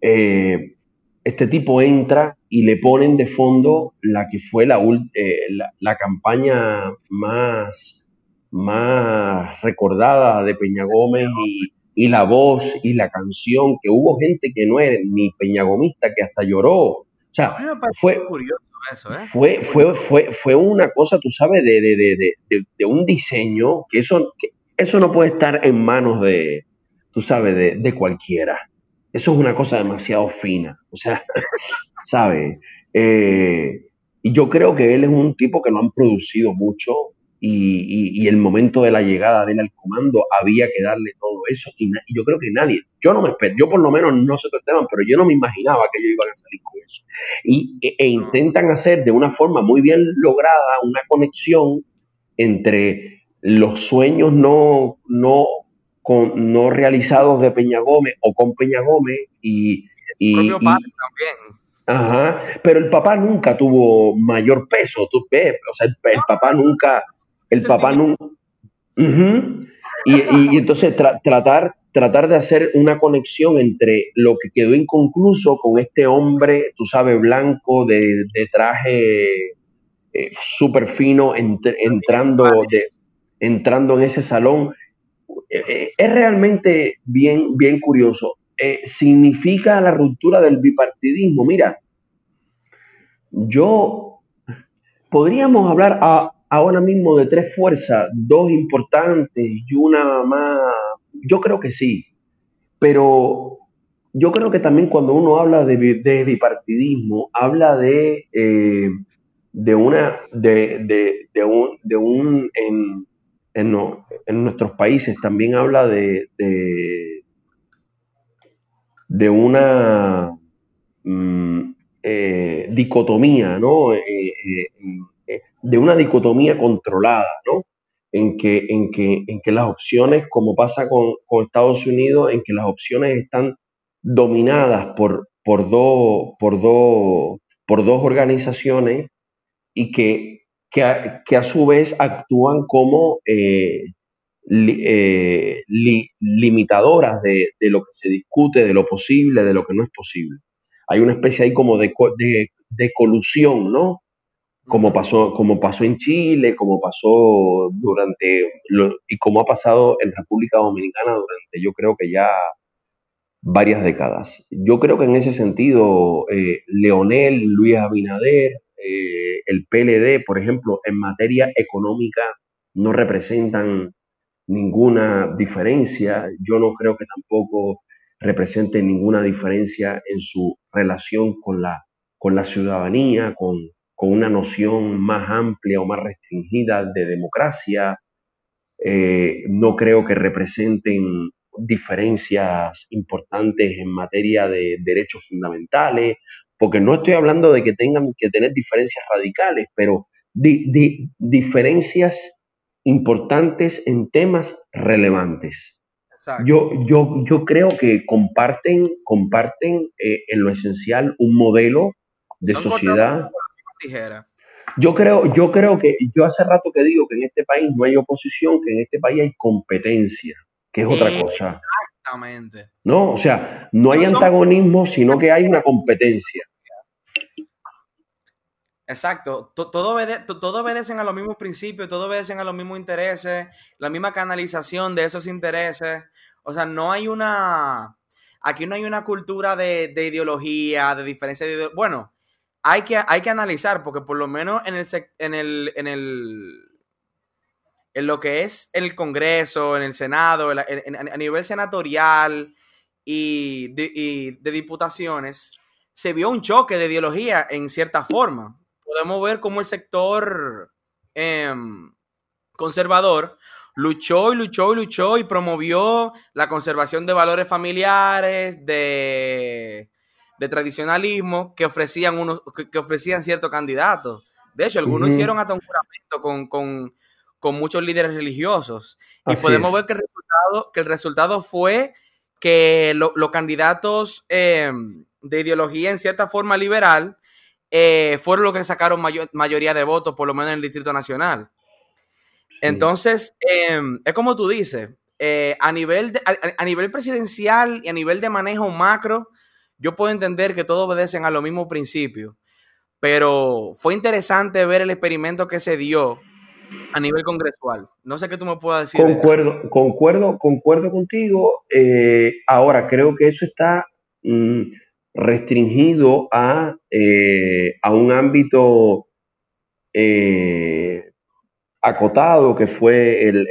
Speaker 7: Eh, este tipo entra y le ponen de fondo la que fue la, eh, la, la, campaña más, más recordada de Peña Gómez y, y, la voz y la canción, que hubo gente que no era ni peñagomista que hasta lloró. O sea, fue, eso, ¿eh? fue, fue, fue, fue, una cosa, tú sabes, de, de, de, de, un diseño que eso, que eso no puede estar en manos de, tú sabes, de cualquiera. Eso es una cosa demasiado fina. O sea, [LAUGHS] ¿sabe? Eh, y yo creo que él es un tipo que no han producido mucho y, y, y, el momento de la llegada de él al comando había que darle todo eso. Y, y yo creo que nadie, yo no me espero, yo por lo menos no sé todo tema, pero yo no me imaginaba que ellos iban a salir con eso. Y, e, e intentan hacer de una forma muy bien lograda una conexión entre los sueños no, no con, no realizados de Peña Gómez o con Peña Gómez y... y,
Speaker 6: el propio padre y, también.
Speaker 7: Ajá, pero el papá nunca tuvo mayor peso, tú ves, o sea, el, el papá nunca, el papá nunca... Uh -huh. y, y, entonces tra tratar, tratar de hacer una conexión entre lo que quedó inconcluso con este hombre, tú sabes, blanco, de, de traje eh, súper fino, ent entrando, de, entrando en ese salón eh, es realmente bien, bien curioso. Eh, significa la ruptura del bipartidismo. Mira, yo podríamos hablar ahora mismo de tres fuerzas, dos importantes y una más. Yo creo que sí, pero yo creo que también cuando uno habla de, bipartidismo, habla de, eh, de una, de, de, de, un, de un en, en, nuestros países también habla de, de, una mm, eh, dicotomía, ¿no? Eh, eh, de una dicotomía controlada, ¿no? En que, en que, en que las opciones, como pasa con, con, Estados Unidos, en que las opciones están dominadas por, por, do, por, do, por dos organizaciones y que que a, que a su vez actúan como eh, li, eh, li, limitadoras de, de, lo que se discute, de lo posible, de lo que no es posible. Hay una especie ahí como de, de, de colusión, ¿no? Como pasó, como pasó en Chile, como pasó durante, lo, y como ha pasado en República Dominicana durante, yo creo que ya varias décadas. Yo creo que en ese sentido, eh, Leonel, Luis Abinader, eh, el PLD, por ejemplo, en materia económica no representan ninguna diferencia. Yo no creo que tampoco represente ninguna diferencia en su relación con la, ciudadanía, con, con una noción más amplia o más restringida de democracia. Eh, no creo que representen diferencias importantes en materia de derechos fundamentales, porque no estoy hablando de que tengan que tener diferencias radicales, pero diferencias importantes en temas relevantes. Yo, yo, yo creo que comparten, comparten eh, en lo esencial un modelo de sociedad. Yo creo, yo creo que, yo hace rato que digo que en este país no hay oposición, que en este país hay competencia, que es otra cosa.
Speaker 6: Exactamente.
Speaker 7: No, o sea, no hay antagonismo, sino que hay una [LAUGHS] competencia.
Speaker 6: Exacto, todo, obedecen a los mismos principios, todo obedecen a los mismos intereses, la misma canalización de esos intereses. O sea, no hay una, aquí no hay una cultura de, ideología, de diferencia de Bueno, hay que, hay que analizar, porque por lo menos en el, en el, en el, en lo que es el Congreso, en el Senado, a nivel senatorial y de diputaciones, se vio un choque de ideología en cierta forma podemos ver cómo el sector em, conservador luchó y luchó y luchó y promovió la conservación de valores familiares, de, tradicionalismo que ofrecían unos, que, ofrecían ciertos candidatos. De hecho, algunos hicieron hasta un juramento con, muchos líderes religiosos. y podemos ver que el resultado, que el resultado fue que los candidatos em, de ideología en cierta forma liberal eh, fueron los que sacaron mayoría de votos, por lo menos en el Distrito Nacional. Entonces, em, es como tú dices, eh, a, nivel a, nivel presidencial y a nivel de manejo macro, yo puedo entender que todos obedecen a los mismos principios, pero fue interesante ver el experimento que se dio a nivel congresual. No sé qué tú me puedas decir.
Speaker 7: Concuerdo, concuerdo, concuerdo contigo. Eh, ahora, creo que eso está... Mm, restringido a, eh, a un ámbito eh, acotado que fue el,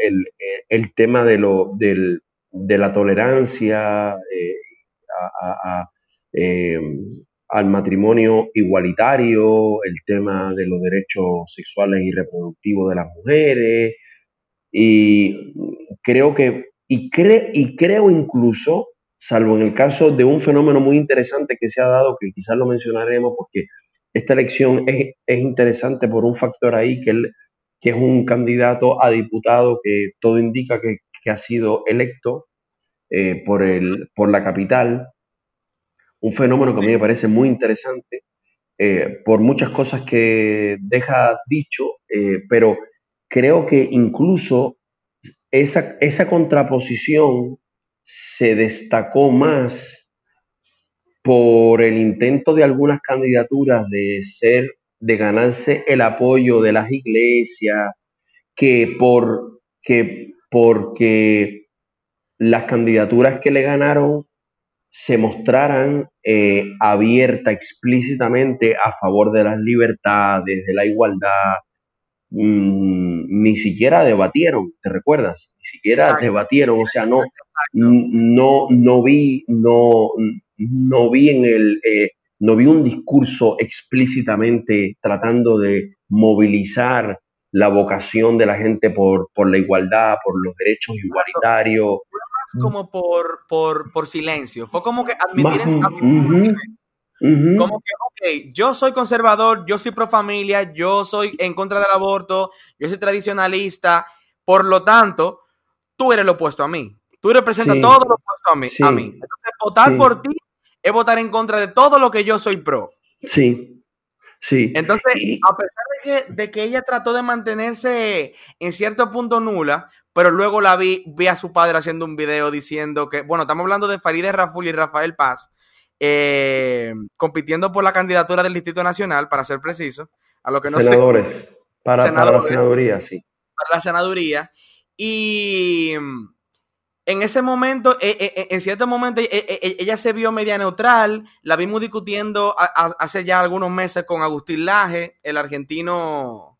Speaker 7: tema de, lo, de la tolerancia eh, al matrimonio igualitario, el tema de los derechos sexuales y reproductivos de las mujeres. Y creo que, y, y creo incluso salvo en el caso de un fenómeno muy interesante que se ha dado, que quizás lo mencionaremos porque esta elección es, interesante por un factor ahí, que, que es un candidato a diputado que todo indica que, ha sido electo eh, por, el, por la capital. Un fenómeno que a mí me parece muy interesante eh, por muchas cosas que deja dicho, eh, pero creo que incluso esa, esa contraposición se destacó más por el intento de algunas candidaturas de ser, de ganarse el apoyo de las iglesias, que por que porque las candidaturas que le ganaron se mostraran eh, abiertas explícitamente a favor de las libertades, de la igualdad, Mm, ni siquiera debatieron, ¿te recuerdas? Ni siquiera debatieron, o sea, no, no, no vi, no, no vi en el, eh, no vi un discurso explícitamente tratando de movilizar la vocación de la gente por, por la igualdad, por los derechos igualitarios.
Speaker 6: Como por, por, por silencio, fue como que admitir, admitir como que, ok, yo soy conservador, yo soy pro familia, yo soy en contra del aborto, yo soy tradicionalista, por lo tanto, tú eres lo opuesto a mí. Tú representas todo lo opuesto a mí, a mí. Entonces, votar por ti es votar en contra de todo lo que yo soy pro.
Speaker 7: Sí, sí.
Speaker 6: Entonces, a pesar de que, de que ella trató de mantenerse en cierto punto nula, pero luego la vi, vi a su padre haciendo un video diciendo que, bueno, estamos hablando de Farideh Raful y Rafael Paz, eh, compitiendo por la candidatura del Distrito Nacional, para ser preciso, a lo que no
Speaker 7: Senadores, para, la senaduría, sí.
Speaker 6: Para la senaduría. Y en ese momento, eh, eh, en cierto momento, ella se vio media neutral. La vimos discutiendo hace ya algunos meses con Agustín Laje, el argentino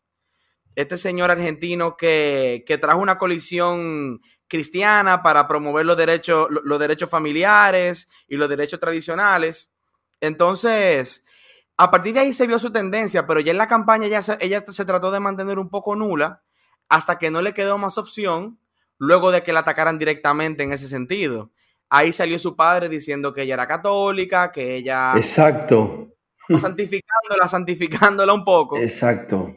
Speaker 6: este señor argentino que, que trajo una colisión cristiana para promover los derechos, los derechos familiares y los derechos tradicionales. Entonces, a partir de ahí se vio su tendencia, pero ya en la campaña ella se trató de mantener un poco nula hasta que no le quedó más opción luego de que la atacaran directamente en ese sentido. Ahí salió su padre diciendo que ella era católica, que ella...
Speaker 7: Exacto.
Speaker 6: Santificándola, santificándola un poco.
Speaker 7: Exacto.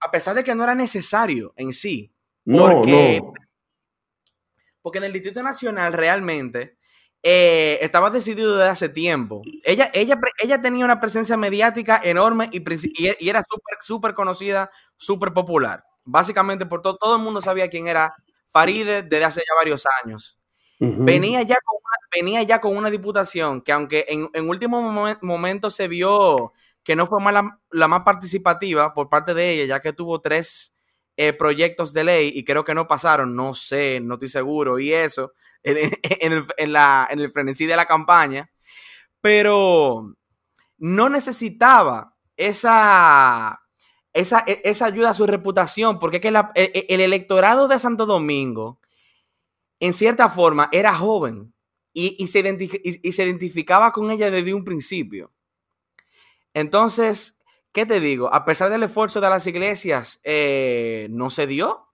Speaker 6: A pesar de que no era necesario en sí.
Speaker 7: Porque, no,
Speaker 6: Porque en el Distrito Nacional realmente eh, estaba decidido desde hace tiempo. Ella, ella, ella tenía una presencia mediática enorme y, y era súper, súper conocida, súper popular. Básicamente por todo, todo el mundo sabía quién era Faride desde hace ya varios años. venía, ya con una, venía ya con una diputación que aunque en, en último momento se vio que no fue la, la, más participativa por parte de ella, ya que tuvo tres eh, proyectos de ley y creo que no pasaron, no sé, no estoy seguro, y eso, [LAUGHS] en, el, en, la, en el frenesí de la campaña, pero no necesitaba esa, esa, e, esa ayuda a su reputación, porque es que e, e, el electorado de Santo Domingo, en cierta forma, era joven y, y, se y, se identificaba con ella desde un principio. Entonces, ¿qué te digo? A pesar del esfuerzo de las iglesias, eh, no se dio.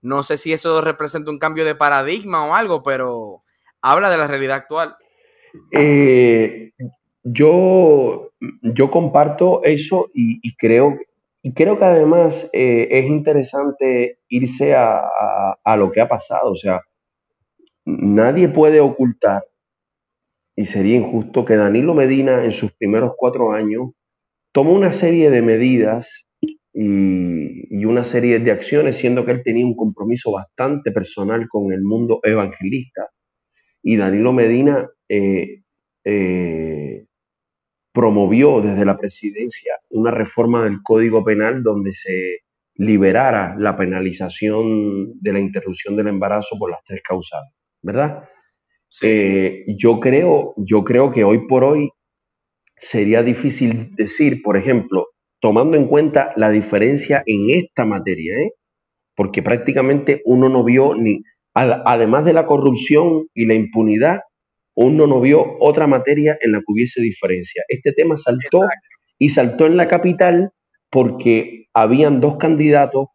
Speaker 6: No sé si eso representa un cambio de paradigma o algo, pero habla de la realidad actual.
Speaker 7: Eh, yo, yo comparto eso y, creo, y creo que además eh, es interesante irse a, a, lo que ha pasado. O sea, nadie puede ocultar, y sería injusto, que Danilo Medina en sus primeros cuatro años tomó una serie de medidas y, una serie de acciones, siendo que él tenía un compromiso bastante personal con el mundo evangelista. Y Danilo Medina eh, eh, promovió desde la presidencia una reforma del Código Penal donde se liberara la penalización de la interrupción del embarazo por las tres causales, ¿verdad? Eh, yo, creo, yo creo que hoy por hoy sería difícil decir, por ejemplo, tomando en cuenta la diferencia en esta materia, ¿eh? porque prácticamente uno no vio ni, además de la corrupción y la impunidad, uno no vio otra materia en la que hubiese diferencia. Este tema saltó y saltó en la capital porque habían dos candidatos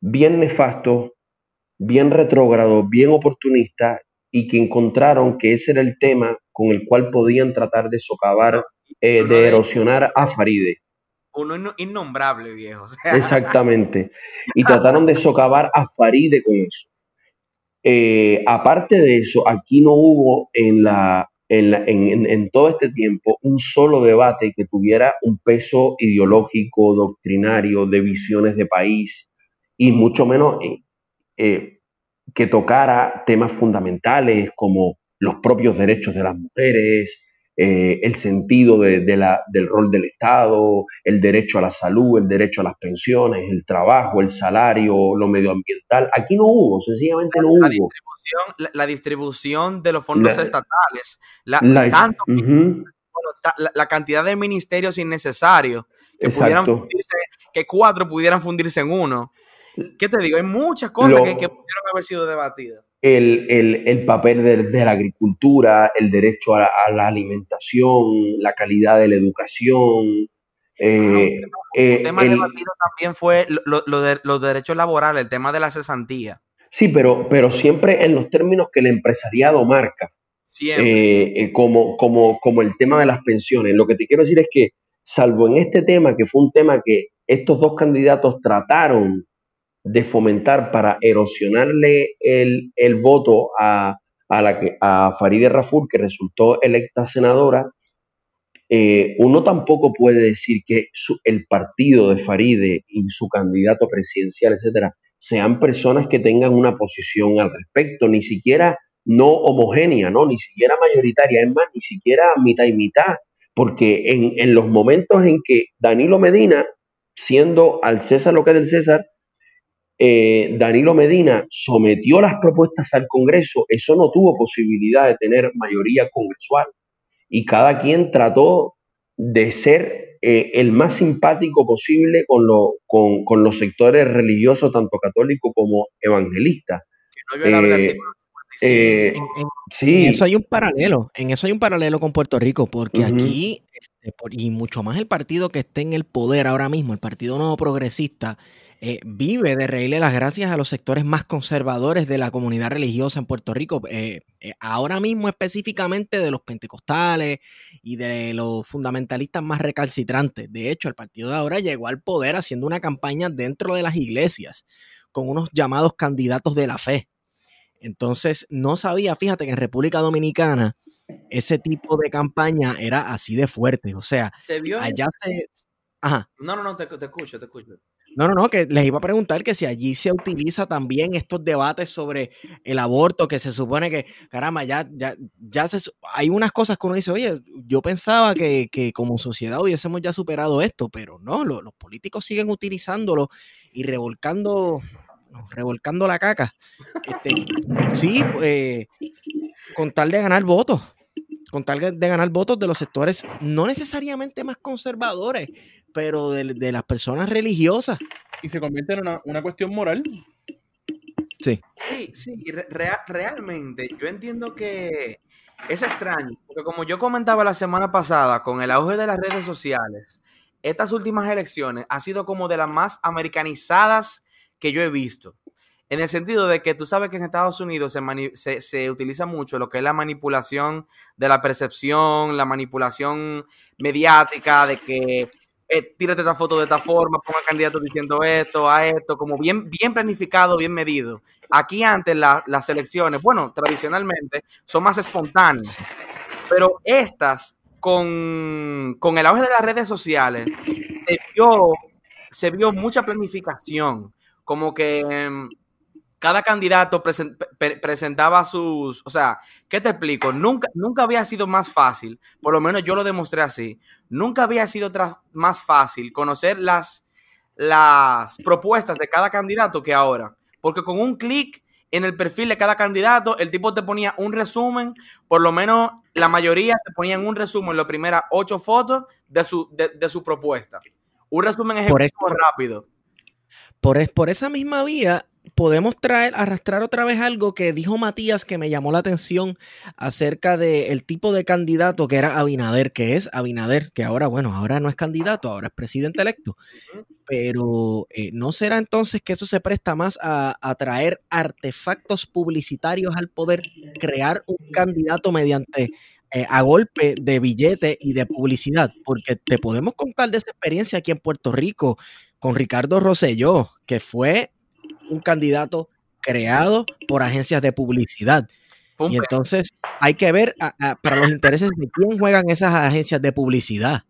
Speaker 7: bien nefastos, bien retrógrados, bien oportunistas y que encontraron que ese era el tema con el cual podían tratar de socavar, eh, de erosionar a Faride
Speaker 6: uno innombrable, viejo.
Speaker 7: Exactamente. [LAUGHS] Y trataron de socavar a Faride con eso. Eh, aparte de eso, aquí no hubo en, la, en, todo este tiempo un solo debate que tuviera un peso ideológico, doctrinario, de visiones de país, y mucho menos eh, eh, que tocara temas fundamentales como los propios derechos de las mujeres, eh, el sentido de, la, del rol del Estado, el derecho a la salud, el derecho a las pensiones, el trabajo, el salario, lo medioambiental. Aquí no hubo, sencillamente no
Speaker 6: la
Speaker 7: hubo.
Speaker 6: Distribución, la, distribución de los fondos estatales, la, la, cantidad de ministerios innecesarios que, pudieran fundirse, que cuatro pudieran fundirse en uno. ¿Qué te digo? Hay muchas cosas que, que pudieron haber sido debatidas
Speaker 7: el, papel de, la agricultura, el derecho a, la alimentación, la calidad de la educación.
Speaker 6: Eh, eh, tema debatido también fue lo, de, los derechos laborales, el tema de la cesantía.
Speaker 7: Sí, pero, pero siempre en los términos que el empresariado marca. Eh, como, como, como el tema de las pensiones. Lo que te quiero decir es que, salvo en este tema, que fue un tema que estos dos candidatos trataron de fomentar para erosionarle el, voto a, a, la que, a Farideh Raful, que resultó electa senadora, eh, uno tampoco puede decir que el partido de Faride y su candidato presidencial, etcétera, sean personas que tengan una posición al respecto, ni siquiera no homogénea, ¿no? Ni siquiera mayoritaria, es más, ni siquiera mitad y mitad, porque en, en los momentos en que Danilo Medina, siendo al César lo que es del César, eh, Danilo Medina sometió las propuestas al Congreso, eso no tuvo posibilidad de tener mayoría congresual. Y cada quien trató de ser eh, el más simpático posible con, lo, con, con los sectores religiosos, tanto católicos como evangelistas. Eh,
Speaker 6: artículo 55.
Speaker 7: eh,
Speaker 4: En, en-
Speaker 7: sí,
Speaker 4: en eso hay un paralelo, en eso hay un paralelo con Puerto Rico, porque aquí, este, por- y mucho más el partido que esté en el poder ahora mismo, el Partido Nuevo Progresista, eh, vive de reírle las gracias a los sectores más conservadores de la comunidad religiosa en Puerto Rico. Eh, eh, ahora mismo específicamente de los pentecostales y de los fundamentalistas más recalcitrantes. De hecho, el partido de ahora llegó al poder haciendo una campaña dentro de las iglesias con unos llamados candidatos de la fe. Entonces, no sabía, fíjate que en República Dominicana ese tipo de campaña era así de fuerte. O sea,
Speaker 6: Se vio.
Speaker 4: allá se... Ajá.
Speaker 6: No, no, no, te, te escucho, te escucho.
Speaker 4: No, no, no, que les iba a preguntar que si allí se utiliza también estos debates sobre el aborto, que se supone que, caramba, ya, ya, ya se, hay unas cosas que uno dice, oye, yo pensaba que, que como sociedad hubiésemos ya superado esto, pero no, lo- los políticos siguen utilizándolo y revolcando, revolcando la caca. Este, sí, eh, con tal de ganar votos, con tal de ganar votos de los sectores no necesariamente más conservadores, pero de, de las personas religiosas.
Speaker 5: Y se convierte en una, una cuestión moral.
Speaker 4: Sí.
Speaker 6: Sí, sí, re- rea- realmente yo entiendo que es extraño, porque como yo comentaba la semana pasada, con el auge de las redes sociales, estas últimas elecciones ha sido como de las más americanizadas que yo he visto. En el sentido de que tú sabes que en Estados Unidos se, se, se utiliza mucho lo que es la manipulación de la percepción, la manipulación mediática, de que eh, tírate esta foto de esta forma, ponga candidato diciendo esto, a esto, como bien, bien planificado, bien medido. Aquí antes la- las elecciones, bueno, tradicionalmente son más espontáneas, pero estas con, con el auge de las redes sociales se vio, se vio mucha planificación, como que em, cada candidato presen- pre- presentaba sus, o sea, ¿qué te explico? Nunca, nunca había sido más fácil, por lo menos yo lo demostré así, nunca había sido más fácil conocer las, las propuestas de cada candidato que ahora, porque con un clic en el perfil de cada candidato, el tipo te ponía un resumen, por lo menos la mayoría te ponían un resumen, las primeras ocho fotos de su, de, de su propuesta. Un resumen
Speaker 4: Por
Speaker 6: ejecutivo rápido.
Speaker 4: Por, es- por esa misma vía, podemos traer, arrastrar otra vez algo que dijo Matías que me llamó la atención acerca del tipo de candidato que era Abinader, que es Abinader, que ahora, bueno, ahora no es candidato, ahora es presidente electo. Pero eh, ¿no será entonces que eso se presta más a, a traer artefactos publicitarios al poder, crear un candidato mediante eh, a golpe de billete y de publicidad? Porque te podemos contar de esa experiencia aquí en Puerto Rico con Ricardo Rosselló, que fue un candidato creado por agencias de publicidad. Y entonces hay que ver a- a- para los intereses de quién juegan esas agencias de publicidad.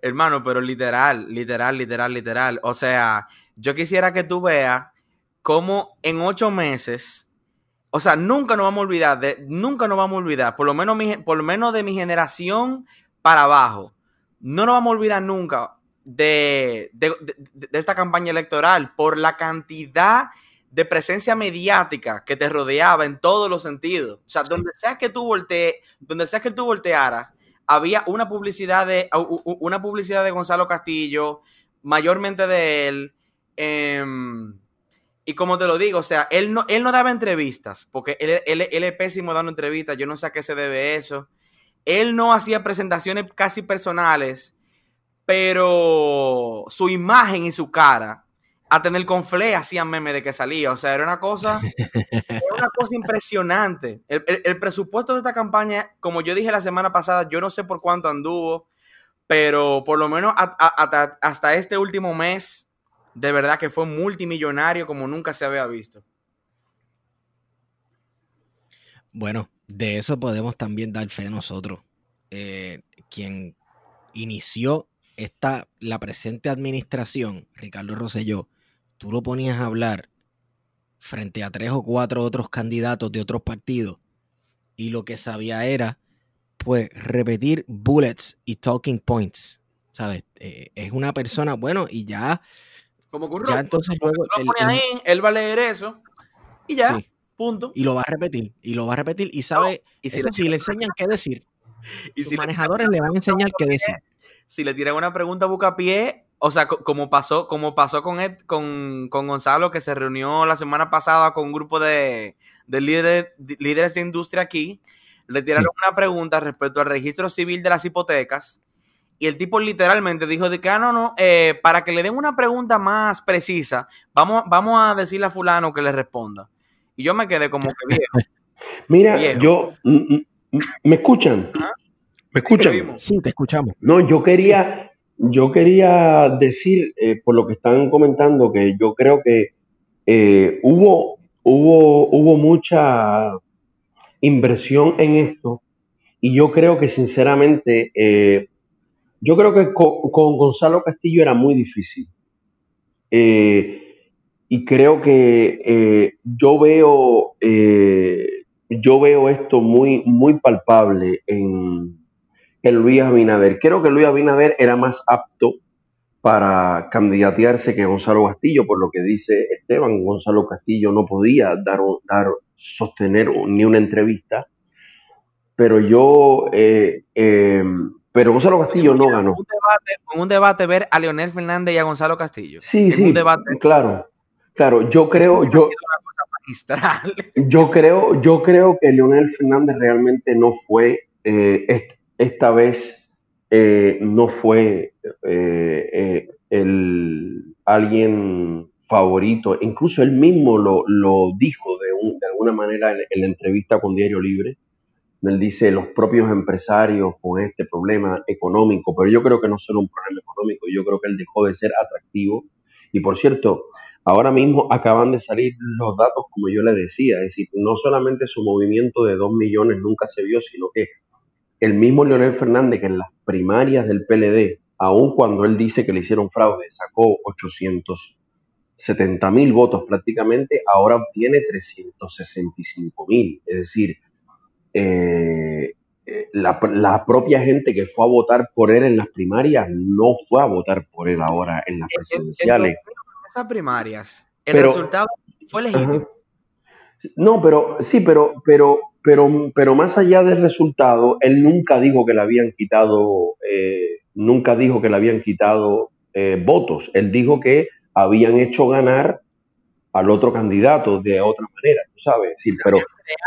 Speaker 6: Hermano, pero literal, literal, literal, literal. O sea, yo quisiera que tú veas cómo en ocho meses, o sea, nunca nos vamos a olvidar, de, nunca nos vamos a olvidar, por lo menos, mi, por lo menos de mi generación para abajo, no nos vamos a olvidar nunca de, de, de- de esta campaña electoral por la cantidad de presencia mediática que te rodeaba en todos los sentidos. O sea, donde sea que tú voltees, donde sea que tú voltearas, había una publicidad de una publicidad de Gonzalo Castillo, mayormente de él. em, y como te lo digo, o sea, él no, él no daba entrevistas, porque él, él- él es pésimo dando entrevistas, yo no sé a qué se debe eso. Él no hacía presentaciones casi personales, pero su imagen y su cara, a tener con Fle hacían meme de que salía, o sea, era una cosa, era una cosa impresionante. El, el- presupuesto de esta campaña, como yo dije la semana pasada, yo no sé por cuánto anduvo, pero por lo menos a- hasta este último mes, de verdad que fue multimillonario como nunca se había visto.
Speaker 4: Bueno, de eso podemos también dar fe nosotros. Eh, quien inició esta, la presente administración, Ricardo Rosselló, tú lo ponías a hablar frente a tres o cuatro otros candidatos de otros partidos y lo que sabía era, pues, repetir bullets y talking points, ¿sabes? Eh, es una persona, bueno, y ya,
Speaker 6: Como
Speaker 4: ya
Speaker 6: robot,
Speaker 4: entonces luego... el-
Speaker 6: él va a leer eso y ya,
Speaker 4: sí,
Speaker 6: punto.
Speaker 4: y lo va a repetir, y lo va a repetir, y sabe,
Speaker 6: Y si
Speaker 4: eso
Speaker 6: le- [LAUGHS]
Speaker 4: enseñan qué decir.
Speaker 6: Y
Speaker 4: Sus
Speaker 6: si le,
Speaker 4: manejadores [LAUGHS] le van a enseñar qué decir.
Speaker 6: Si le tiran una pregunta a pie, o sea, co- como pasó, como pasó con, Ed- con, con Gonzalo, que se reunió la semana pasada con un grupo de, de líderes, de líderes de industria aquí, le tiraron una pregunta respecto al registro civil de las hipotecas. Y el tipo literalmente dijo de que, ah, no, no, eh, para que le den una pregunta más precisa, vamos, vamos a decirle a fulano que le responda. Y yo me quedé como que viejo. [LAUGHS]
Speaker 7: Mira,
Speaker 6: Viejo.
Speaker 7: yo, mm, mm, mm, ¿me escuchan? ¿Me escuchan?
Speaker 4: Sí, te escuchamos.
Speaker 7: No, yo quería, yo quería decir, eh, por lo que están comentando, que yo creo que eh, hubo, hubo, hubo mucha inversión en esto y yo creo que sinceramente, eh, yo creo que co- con, Gonzalo Castillo era muy difícil. Eh, y creo que eh, yo veo, eh, yo veo esto muy, muy palpable en, en Luis Abinader. Creo que Luis Abinader era más apto para candidatearse que Gonzalo Castillo, por lo que dice Esteban. Gonzalo Castillo no podía dar, dar sostener ni una entrevista, pero yo, eh, eh, pero Gonzalo Castillo no ganó.
Speaker 6: Un debate, en un debate ver a Leonel Fernández y a Gonzalo Castillo.
Speaker 7: Sí,
Speaker 6: en
Speaker 7: sí,
Speaker 6: un debate
Speaker 7: claro, claro. Yo creo, yo. [LAUGHS] Yo creo, yo creo que Leonel Fernández realmente no fue, eh, esta vez eh, no fue eh, eh, el, alguien favorito. Incluso él mismo lo, lo dijo de, de alguna manera en, en la entrevista con Diario Libre. Él dice los propios empresarios con este problema económico, pero yo creo que no solo un problema económico, yo creo que él dejó de ser atractivo. Y por cierto, Ahora mismo acaban de salir los datos, como yo le decía, es decir, no solamente su movimiento de 2 millones nunca se vio, sino que el mismo Leonel Fernández, que en las primarias del PLD, aun cuando él dice que le hicieron fraude, sacó 870 mil votos prácticamente, ahora obtiene 365 mil. Es decir, eh, eh, la, la propia gente que fue a votar por él en las primarias no fue a votar por él ahora en las presidenciales.
Speaker 6: Esas primarias, el
Speaker 7: Pero-
Speaker 6: resultado fue legítimo.
Speaker 7: No, pero sí, pero, pero, pero, pero más allá del resultado, él nunca dijo que le habían quitado, eh, nunca dijo que le habían quitado eh, votos. Él dijo que habían hecho ganar al otro candidato de otra manera, tú sabes. Sí, pero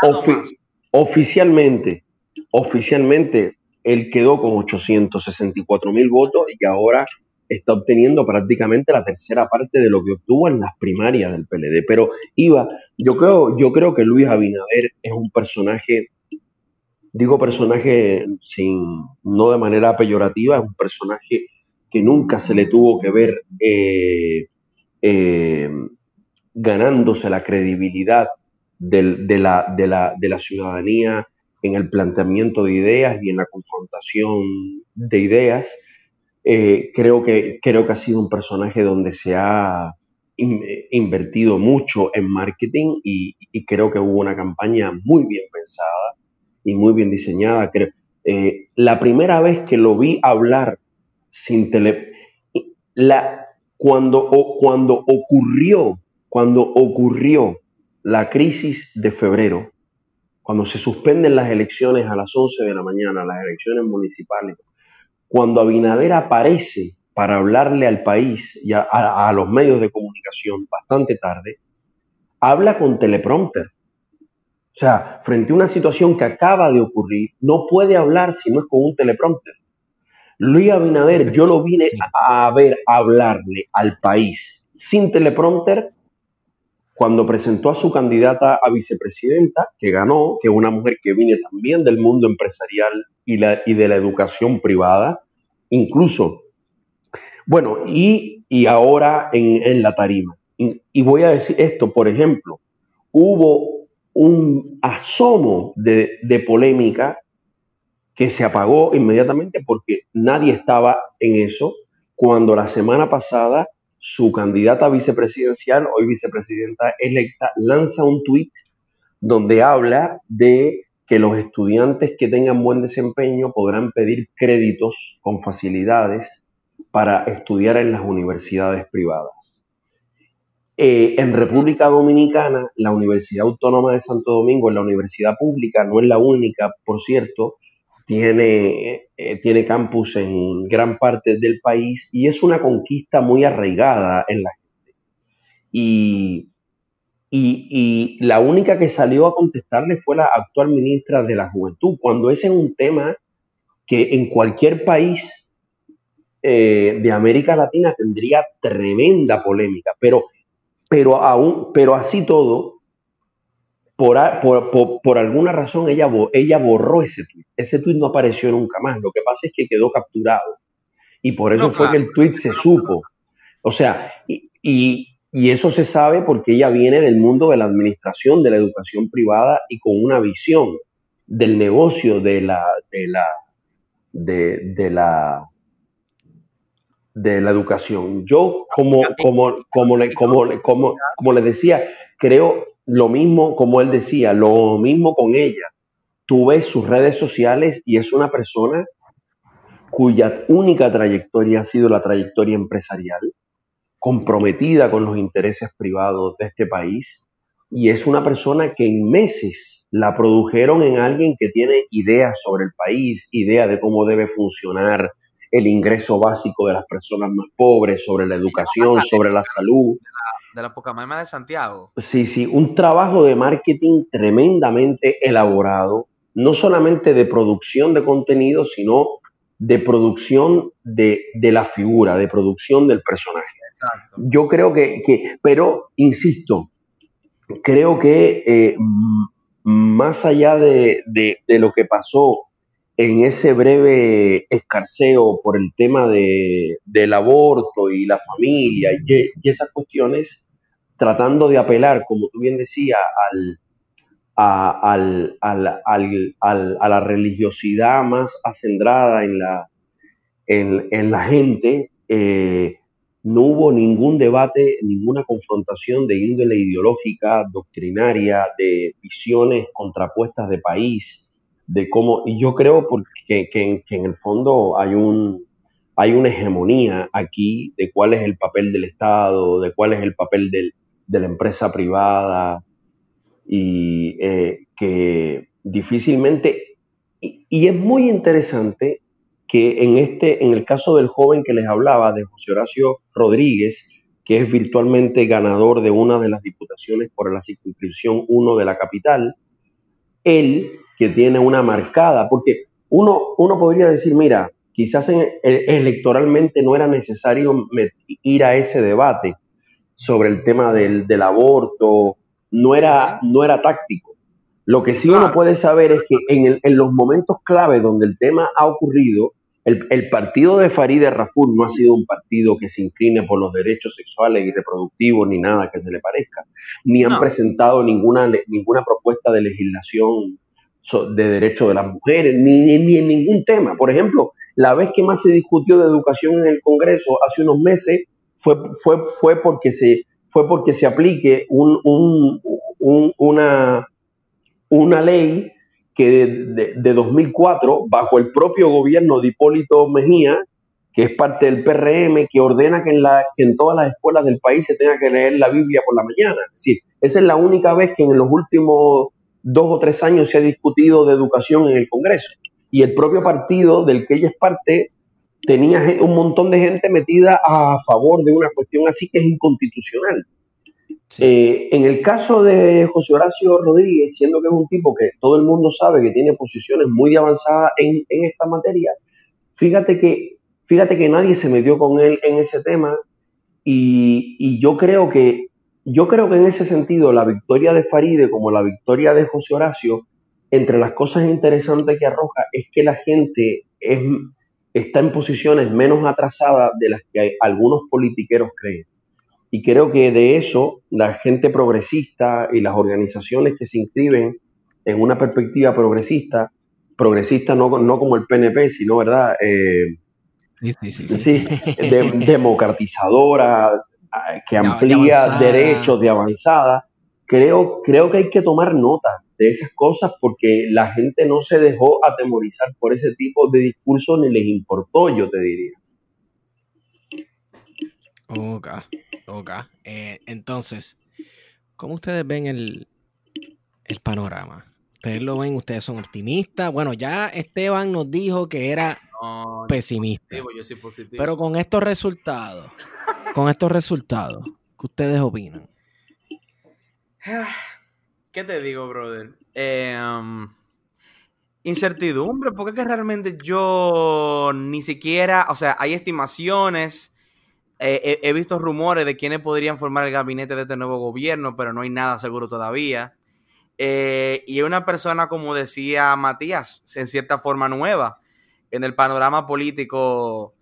Speaker 7: ofi- oficialmente, oficialmente, él quedó con 864 mil votos y ahora está obteniendo prácticamente la tercera parte de lo que obtuvo en las primarias del PLD. Pero Iba, yo creo, yo creo que Luis Abinader es un personaje, digo personaje sin, no de manera peyorativa, es un personaje que nunca se le tuvo que ver eh, eh, ganándose la credibilidad de, la, de, la, de la ciudadanía en el planteamiento de ideas y en la confrontación de ideas. Eh, creo, que, creo que ha sido un personaje donde se ha in- invertido mucho en marketing y, creo que hubo una campaña muy bien pensada y muy bien diseñada. Eh, la primera vez que lo vi hablar sin tele, cuando, cuando ocurrió, cuando ocurrió la crisis de febrero, cuando se suspenden las elecciones a las 11 de la mañana, las elecciones municipales, cuando Abinader aparece para hablarle al país y a, a- a los medios de comunicación bastante tarde, habla con teleprompter. O sea, frente a una situación que acaba de ocurrir, no puede hablar si no es con un teleprompter. Luis Abinader, yo lo vine a, a ver hablarle al país sin teleprompter cuando presentó a su candidata a vicepresidenta, que ganó, que es una mujer que viene también del mundo empresarial y, de la educación privada, incluso, bueno, y, ahora en, la tarima. Y, voy a decir esto, por ejemplo, hubo un asomo de polémica que se apagó inmediatamente porque nadie estaba en eso cuando la semana pasada su candidata vicepresidencial, hoy vicepresidenta electa, lanza un tuit donde habla de que los estudiantes que tengan buen desempeño podrán pedir créditos con facilidades para estudiar en las universidades privadas. Eh, en República Dominicana, la Universidad Autónoma de Santo Domingo es la universidad pública, no es la única, por cierto, tiene, eh, tiene campus en gran parte del país y es una conquista muy arraigada en la gente. Y, y, la única que salió a contestarle fue la actual ministra de la Juventud, cuando ese es un tema que en cualquier país eh, de América Latina tendría tremenda polémica, pero, pero, aún, pero así todo, por, por- por- por alguna razón ella, ella borró ese tweet. Ese tweet no apareció nunca más. Lo que pasa es que quedó capturado. Y por eso
Speaker 6: No,
Speaker 7: fue que el tweet se supo. O sea, y, y- y eso se sabe porque ella viene del mundo de la administración, de la educación privada y con una visión del negocio de la, de la, de, de la, de la educación. Yo, como, como, como, le, como, le- como, como le decía, creo lo mismo como él decía, lo mismo con ella. Tú ves sus redes sociales y es una persona cuya única trayectoria ha sido la trayectoria empresarial, comprometida con los intereses privados de este país, y es una persona que en meses la produjeron en alguien que tiene ideas sobre el país, idea de cómo debe funcionar el ingreso básico de las personas más pobres, sobre la educación, sobre la salud.
Speaker 6: De la Pocamama de Santiago.
Speaker 7: Sí, sí, un trabajo de marketing tremendamente elaborado, no solamente de producción de contenido, sino de producción de, de la figura, de producción del personaje.
Speaker 6: Exacto.
Speaker 7: Yo creo que, que- pero insisto, creo que eh, más allá de, de- de lo que pasó en ese breve escarceo por el tema de, del aborto y la familia y, y esas cuestiones, tratando de apelar, como tú bien decías, al, a, al- al- al- a la religiosidad más acendrada en la, en, en la gente, eh, no hubo ningún debate, ninguna confrontación de índole ideológica, doctrinaria, de visiones contrapuestas de país, de cómo, y yo creo porque, que, que en el fondo hay un, hay una hegemonía aquí de cuál es el papel del Estado, de cuál es el papel del- de la empresa privada, y eh, que difícilmente, y, es muy interesante que en este, en el caso del joven que les hablaba, de José Horacio Rodríguez, que es virtualmente ganador de una de las diputaciones por la circunscripción 1 de la capital, él que tiene una marcada, porque uno, uno podría decir, mira, quizás en- e- electoralmente no era necesario ir a ese debate sobre el tema del, del aborto, no era, no era táctico. Lo que sí uno puede saber es que en, el- en los momentos clave donde el tema ha ocurrido, el, el partido de Farideh Raful no ha sido un partido que se incline por los derechos sexuales y reproductivos ni nada que se le parezca, ni han
Speaker 6: No.
Speaker 7: presentado ninguna, ninguna propuesta de legislación de derechos de las mujeres, ni, ni, ni en ningún tema. Por ejemplo, la vez que más se discutió de educación en el Congreso hace unos meses fue, fue, fue, porque, se, fue porque se aplique un, un- un- una, una ley que de, de- de 2004, bajo el propio gobierno de Hipólito Mejía, que es parte del PRM, que ordena que en, la, que en todas las escuelas del país se tenga que leer la Biblia por la mañana. Es decir, esa es la única vez que en los últimos dos o tres años se ha discutido de educación en el Congreso. Y el propio partido del que ella es parte tenía ge- un montón de gente metida a favor de una cuestión así que es inconstitucional.
Speaker 4: Sí.
Speaker 7: Eh, en el caso de José Horacio Rodríguez, siendo que es un tipo que todo el mundo sabe que tiene posiciones muy avanzadas en, en esta materia, fíjate que, fíjate que nadie se metió con él en ese tema y, y yo creo que yo creo que en ese sentido la victoria de Faride como la victoria de José Horacio, entre las cosas interesantes que arroja es que la gente es, está en posiciones menos atrasadas de las que algunos politiqueros creen. Y creo que de eso la gente progresista y las organizaciones que se inscriben en una perspectiva progresista, progresista no, no como el PNP, sino, ¿verdad? Eh,
Speaker 4: Sí, sí, sí. sí.
Speaker 7: sí, de- [LAUGHS] democratizadora, ah, que
Speaker 4: de
Speaker 7: amplía derechos de avanzada. Creo, creo que hay que tomar nota de esas cosas porque la gente no se dejó atemorizar por ese tipo de discursos ni les importó, yo te diría.
Speaker 4: Ok, ok. Eh, entonces, ¿cómo ustedes ven el, el panorama? ustedes lo ven, ustedes son optimistas. Bueno, ya Esteban nos dijo que era
Speaker 6: No,
Speaker 4: pesimista.
Speaker 6: positivo, yo soy positivo.
Speaker 4: Pero con estos resultados, con estos resultados, ¿qué ustedes opinan?
Speaker 6: ¿Qué te digo, brother? Eh, um, incertidumbre, porque es que realmente yo ni siquiera, o sea, hay estimaciones, eh, he, he visto rumores de quiénes podrían formar el gabinete de este nuevo gobierno, pero no hay nada seguro todavía. Eh, y una persona, como decía Matías, en cierta forma nueva en el panorama político,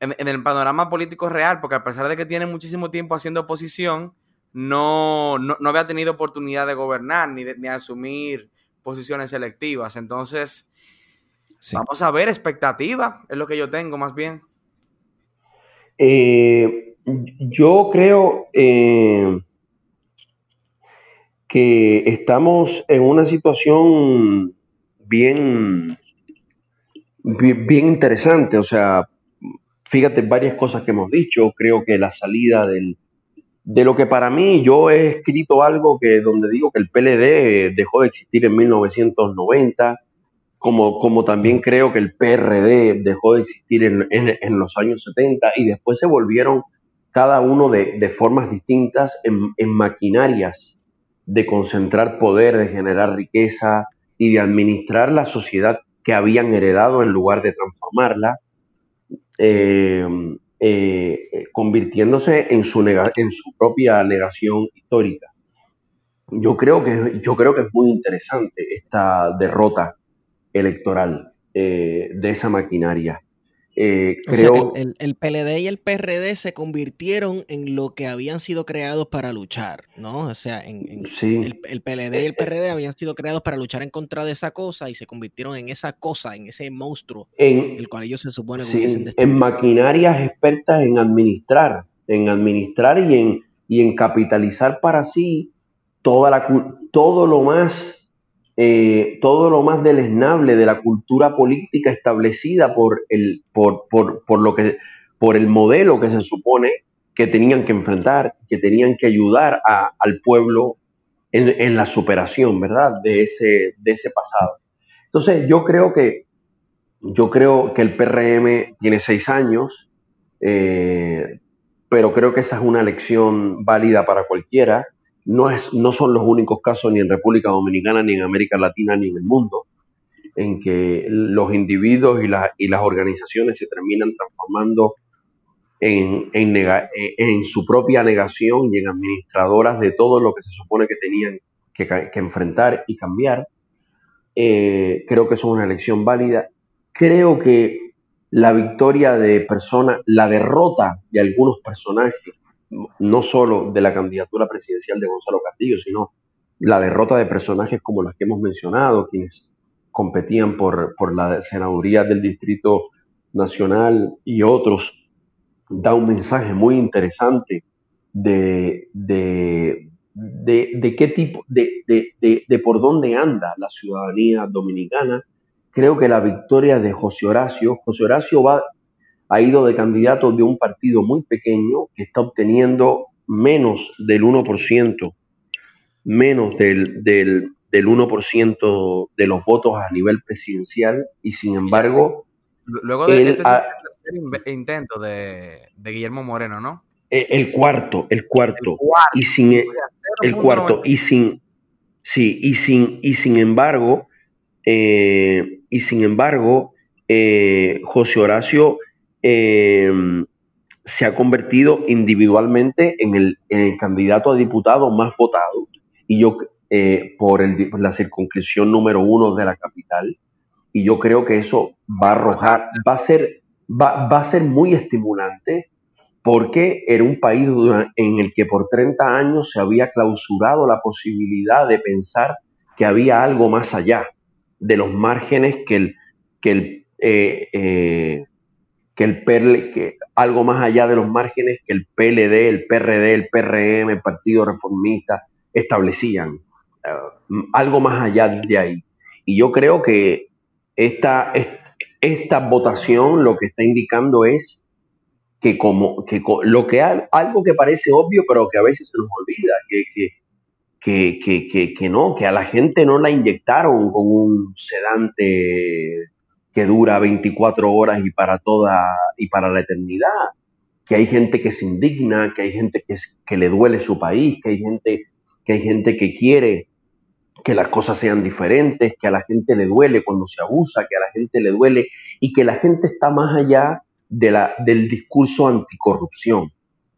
Speaker 6: en, en el panorama político real, porque a pesar de que tiene muchísimo tiempo haciendo oposición, no, no, no había tenido oportunidad de gobernar ni de, ni asumir posiciones selectivas. Entonces,
Speaker 4: Sí.
Speaker 6: vamos a ver, expectativa, es lo que yo tengo más bien.
Speaker 7: Eh, yo creo eh, que estamos en una situación bien, bi- bien interesante. O sea, fíjate varias cosas que hemos dicho. Creo que la salida del, de lo que para mí, yo he escrito algo que donde digo que el PLD dejó de existir en 1990, como, como también creo que el PRD dejó de existir en, en- en los años 70 y después se volvieron cada uno de, de formas distintas en, en maquinarias de concentrar poder, de generar riqueza y de administrar la sociedad que habían heredado en lugar de transformarla. Eh, eh, convirtiéndose en su, en su propia negación histórica. Yo creo que, yo creo que es muy interesante esta derrota electoral eh, de esa maquinaria. Eh,
Speaker 4: O sea,
Speaker 7: creo,
Speaker 4: el, el- el PLD y el PRD se convirtieron en lo que habían sido creados para luchar, ¿no? O sea, en, en-
Speaker 7: sí,
Speaker 4: el, el PLD y el PRD habían sido creados para luchar en contra de esa cosa y se convirtieron en esa cosa, en ese monstruo,
Speaker 7: en,
Speaker 4: el cual ellos se supone que
Speaker 7: Sí, en maquinarias expertas en administrar, en administrar y en, y en capitalizar para sí toda la, todo lo más eh, todo lo más deleznable de la cultura política establecida por el, por, por, por lo que, por el modelo que se supone que tenían que enfrentar, que tenían que ayudar al pueblo en, la superación, ¿verdad? De ese, de ese pasado. Entonces, yo creo que yo creo que el PRM tiene seis años, eh, pero creo que esa es una elección válida para cualquiera. No, es, no son los únicos casos ni en República Dominicana, ni en América Latina, ni en el mundo, en que los individuos y, y las organizaciones se terminan transformando en, su propia negación y en administradoras de todo lo que se supone que tenían que, enfrentar y cambiar. Eh, creo que es una elección válida. Creo que la victoria de personas, la derrota de algunos personajes, no solo de la candidatura presidencial de Gonzalo Castillo, sino la derrota de personajes como los que hemos mencionado, quienes competían por, por la senaduría del Distrito Nacional y otros, da un mensaje muy interesante de, de, de, de qué tipo, de, por dónde anda la ciudadanía dominicana. Creo que la victoria de José Horacio, José Horacio va, ha ido de candidato de un partido muy pequeño que está obteniendo menos del 1%, menos del, del, del 1% de los votos a nivel presidencial y sin embargo
Speaker 6: Luego de
Speaker 7: Él
Speaker 6: este
Speaker 7: ha-
Speaker 6: intento de, de Guillermo Moreno, ¿no?
Speaker 7: eh, el cuarto, el cuarto,
Speaker 6: El cuarto.
Speaker 7: y sin e- el
Speaker 6: 0.90.
Speaker 7: cuarto y sin sí y sin y sin embargo eh, y sin embargo eh, José Horacio eh, se ha convertido individualmente en el, candidato a diputado más votado. Y yo eh, por, el, la circunscripción número uno de la capital y yo creo que eso va a arrojar va a ser va, va a ser muy estimulante porque era un país en el que por 30 años se había clausurado la posibilidad de pensar que había algo más allá de los márgenes que el, que eh, eh, que el PL que algo más allá de los márgenes que el PLD, el PRD, el PRM, el Partido Reformista establecían. Eh, algo más allá de ahí. Y yo creo que esta, es- esta votación lo que está indicando es que como que lo que al- algo que parece obvio pero que a veces se nos olvida que, que, que, que, que no, que a la gente no la inyectaron con un sedante que dura 24 horas y para toda y para la eternidad, que hay gente que se indigna, que hay gente que, que le duele su país, que hay gente que hay gente que quiere que las cosas sean diferentes, que a la gente le duele cuando se abusa, que a la gente le duele y que la gente está más allá de la, del discurso anticorrupción.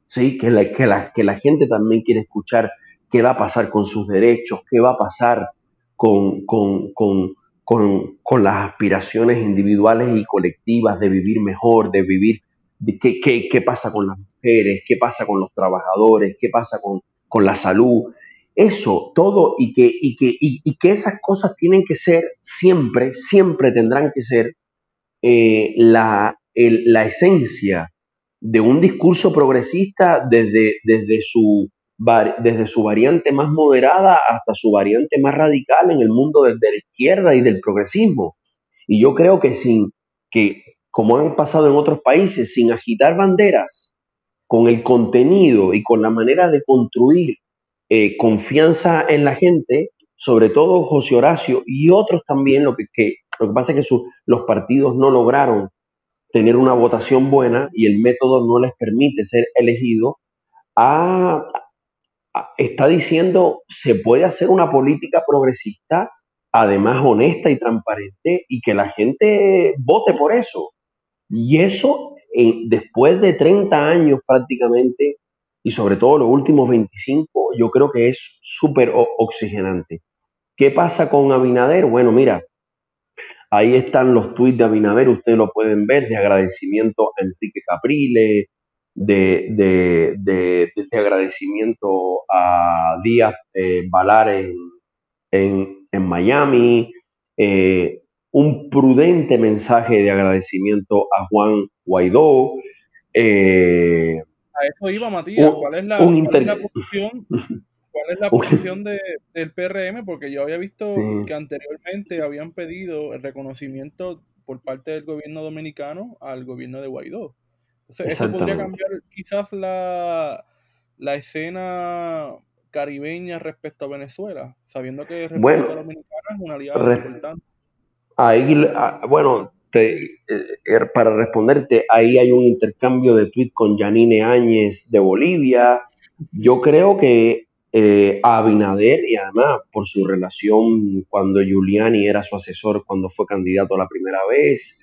Speaker 7: ¿sí? Que, la, que, la, que la gente también quiere escuchar qué va a pasar con sus derechos, qué va a pasar con, con, con, con las aspiraciones individuales y colectivas de vivir mejor, de vivir, qué, qué, qué, pasa con las mujeres, qué pasa con los trabajadores, qué pasa con, con la salud. Eso, todo, y que, y, que, y, que esas cosas tienen que ser siempre, siempre tendrán que ser eh, la, la esencia de un discurso progresista desde, desde, su, desde su variante más moderada hasta su variante más radical en el mundo de, la izquierda y del progresismo. Y yo creo que sin que, como han pasado en otros países, sin agitar banderas, con el contenido y con la manera de construir eh, confianza en la gente, sobre todo José Horacio y otros también, lo que, lo que pasa es que los partidos no lograron tener una votación buena y el método no les permite ser elegido, está diciendo se puede hacer una política progresista, además honesta y transparente, y que la gente vote por eso. Y eso, después de 30 años prácticamente, y sobre todo los últimos 25, yo creo que es súper oxigenante. ¿Qué pasa con Abinader? Bueno, mira, Ahí están los tuits de Abinader, ustedes lo pueden ver, de agradecimiento a Enrique Caprile, de, de, agradecimiento a Díaz eh, Balar en, Miami, eh, un prudente mensaje de agradecimiento a Juan Guaidó.
Speaker 5: Eh, a eso iba, Matías. ¿Cuál es la, posición [LAUGHS] ¿Cuál es la posición de, del PRM? Porque yo había visto que anteriormente habían pedido el reconocimiento por parte del gobierno dominicano al gobierno de Guaidó. Eso podría cambiar quizás la, la escena caribeña respecto a Venezuela, sabiendo que República Dominicana es una aliada importante.
Speaker 7: Ahí, ah, bueno, te, eh, er, para responderte, ahí hay un intercambio de tweets con Janine Áñez de Bolivia. Yo creo que eh, a Abinader y además por su relación cuando Giuliani era su asesor cuando fue candidato la primera vez.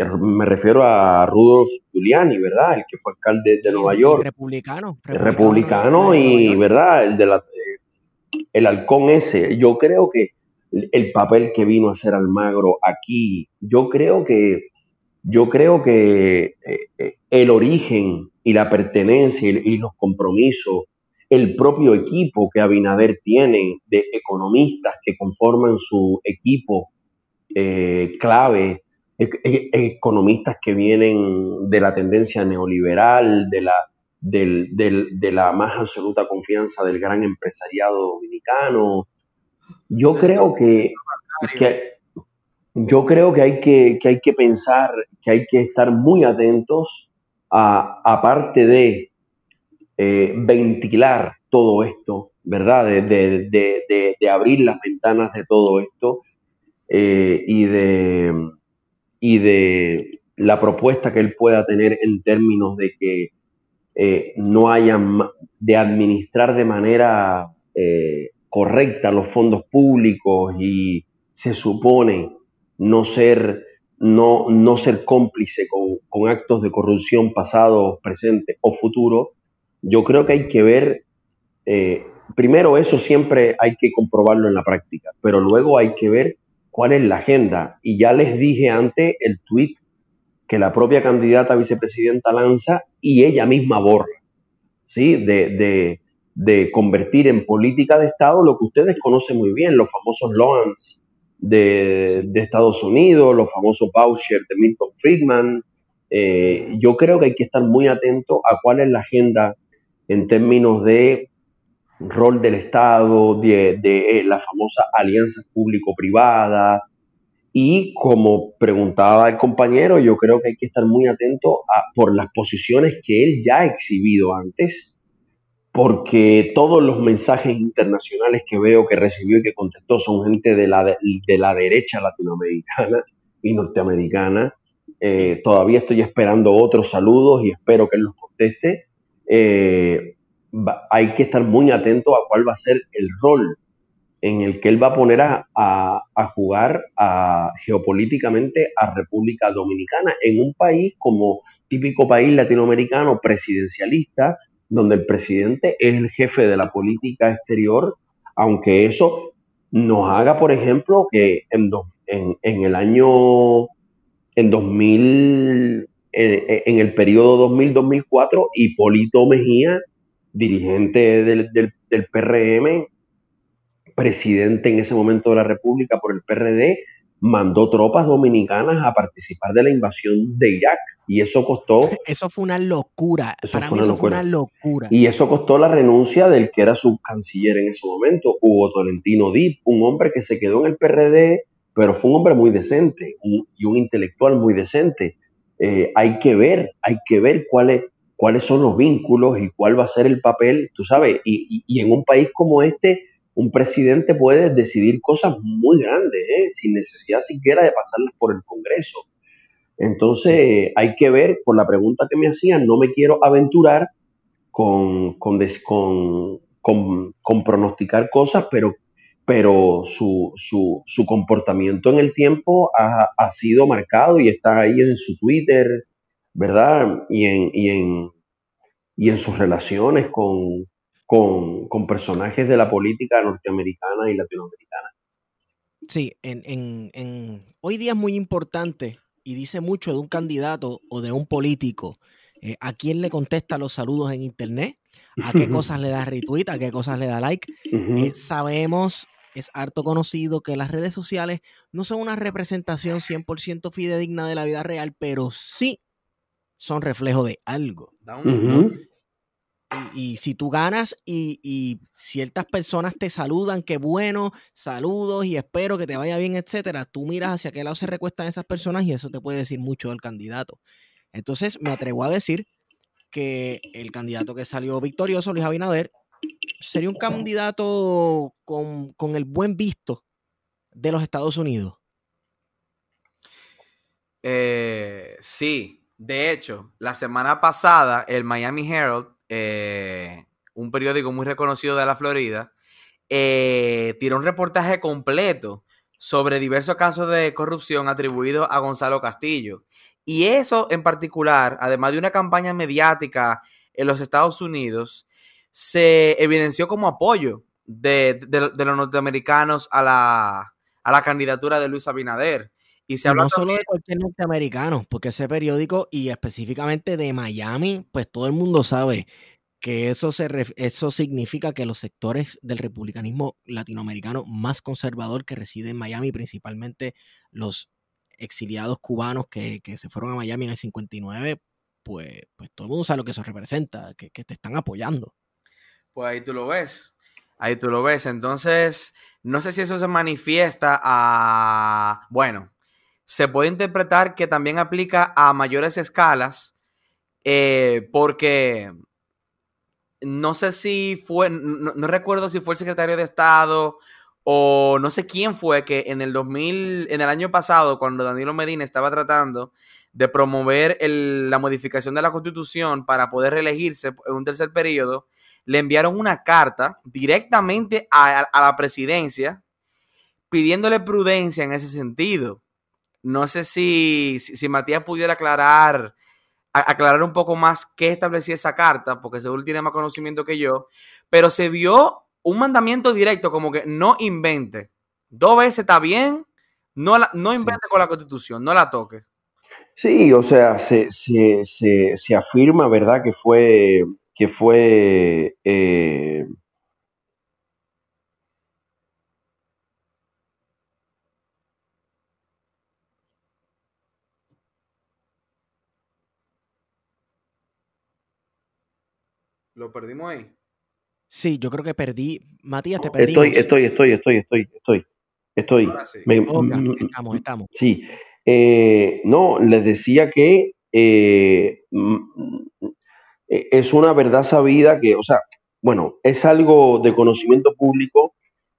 Speaker 7: Eh, me refiero a Rudolf Giuliani, ¿verdad? El que fue alcalde de Nueva York.
Speaker 4: Republicano.
Speaker 7: Republicano, y, ¿verdad? El, de la, eh, el halcón ese. Yo creo que el papel que vino a hacer Almagro aquí, yo creo que, yo creo que el origen y la pertenencia y los compromisos el propio equipo que Abinader tiene de economistas que conforman su equipo eh, clave, economistas que vienen de la tendencia neoliberal, de la, de la más absoluta confianza del gran empresariado dominicano. Yo creo que, yo creo que hay que, que hay que pensar, que hay que estar muy atentos a, aparte de eh, ventilar todo esto, ¿verdad? De, abrir las ventanas de todo esto eh, y, de, y de la propuesta que él pueda tener en términos de que eh, no haya, de administrar de manera correcta los fondos públicos y se supone no ser, no, no ser cómplice con, con actos de corrupción pasados, presentes o futuros, yo creo que hay que ver, eh, primero eso siempre hay que comprobarlo en la práctica, pero luego hay que ver cuál es la agenda. Y ya les dije antes el tweet que la propia candidata a vicepresidenta lanza y ella misma borra, ¿sí? De, convertir en política de Estado lo que ustedes conocen muy bien, los famosos loans de, de Estados Unidos, los famosos vouchers de Milton Friedman. Eh, yo creo que hay que estar muy atento a cuál es la agenda en términos de rol del Estado, de, eh, la famosa alianza público-privada. Y como preguntaba el compañero, yo creo que hay que estar muy atento por las posiciones que él ya ha exhibido antes porque todos los mensajes internacionales que veo que recibió y que contestó son gente de la, de, la derecha latinoamericana y norteamericana. Eh, todavía estoy esperando otros saludos y espero que él los conteste. Eh, hay que estar muy atento a cuál va a ser el rol en el que él va a poner a, jugar geopolíticamente a República Dominicana en un país como típico país latinoamericano presidencialista, donde el presidente es el jefe de la política exterior, aunque eso nos haga, por ejemplo, que en, en, el año, en 2000, en, el periodo 2000-2004, Hipólito Mejía, dirigente del, del, del PRM, presidente en ese momento de la República por el PRD, mandó tropas dominicanas a participar de la invasión de Irak y eso costó...
Speaker 4: Eso fue una locura, para mí eso fue una locura.
Speaker 7: Y eso costó la renuncia del que era su canciller en ese momento, Hugo Tolentino Dip, un hombre que se quedó en el PRD, pero fue un hombre muy decente y un intelectual muy decente. Eh, hay que ver, hay que ver cuáles, cuáles son los vínculos y cuál va a ser el papel, tú sabes, y en un país como este un presidente puede decidir cosas muy grandes, ¿eh? sin necesidad siquiera de pasarlas por el Congreso. Entonces, hay que ver, por la pregunta que me hacían, no me quiero aventurar con, con, con, pronosticar cosas, pero, pero su, su, su, comportamiento en el tiempo ha, ha, sido marcado y está ahí en su Twitter, ¿verdad? Y en, y en, y en sus relaciones con, con, personajes de la política norteamericana y latinoamericana.
Speaker 4: Sí, en, hoy día es muy importante y dice mucho de un candidato o de un político. Eh, a quién le contesta los saludos en internet, a qué [LAUGHS] cosas le da retweet, a qué cosas le da like. Eh, sabemos, es harto conocido que las redes sociales no son una representación 100% fidedigna de la vida real, pero sí son reflejo de algo. Y, si tú ganas y, ciertas personas te saludan, qué bueno, saludos y espero que te vaya bien, etcétera, tú miras hacia qué lado se recuestan esas personas y eso te puede decir mucho del candidato. Entonces me atrevo a decir que el candidato que salió victorioso, Luis Abinader, sería un candidato con, con el buen visto de los Estados Unidos.
Speaker 6: Eh, sí, de hecho, la semana pasada el Miami Herald eh, un periódico muy reconocido de la Florida, eh, tiró un reportaje completo sobre diversos casos de corrupción atribuidos a Gonzalo Castillo. Y eso en particular, además de una campaña mediática en los Estados Unidos, se evidenció como apoyo de, los norteamericanos a la, a la, candidatura de Luis Abinader.
Speaker 4: Y se no solo de cualquier norteamericano, porque ese periódico y específicamente de Miami, pues todo el mundo sabe que eso, se eso significa que los sectores del republicanismo latinoamericano más conservador que reside en Miami, principalmente los exiliados cubanos que, se fueron a Miami en el 59, pues, pues todo el mundo sabe lo que eso representa, que, que te están apoyando.
Speaker 6: Pues ahí tú lo ves, ahí tú lo ves. Entonces, no sé si eso se manifiesta a, bueno, se puede interpretar que también aplica a mayores escalas, eh, porque no sé si fue, no, recuerdo si fue el secretario de Estado o no sé quién fue que en el 2000, en el año pasado, cuando Danilo Medina estaba tratando de promover la modificación de la constitución para poder reelegirse en un tercer periodo, le enviaron una carta directamente a la presidencia pidiéndole prudencia en ese sentido. No sé si, si, Matías pudiera aclarar, aclarar un poco más qué establecía esa carta, porque seguro tiene más conocimiento que yo, pero se vio un mandamiento directo, como que no invente. Dos veces está bien, no, no invente con la constitución, no la toque.
Speaker 7: Sí, o sea, se, se, afirma, ¿verdad?, que fue, que fue eh,
Speaker 6: ¿Lo perdimos ahí?
Speaker 4: Sí, yo creo que perdí. Matías, te perdí.
Speaker 7: Estoy, estoy, estoy, estoy, estoy, estoy. Estoy.
Speaker 4: Mm, estamos, estamos.
Speaker 7: Sí. Eh, no, les decía que eh, mm, es una verdad sabida que, o sea, bueno, es algo de conocimiento público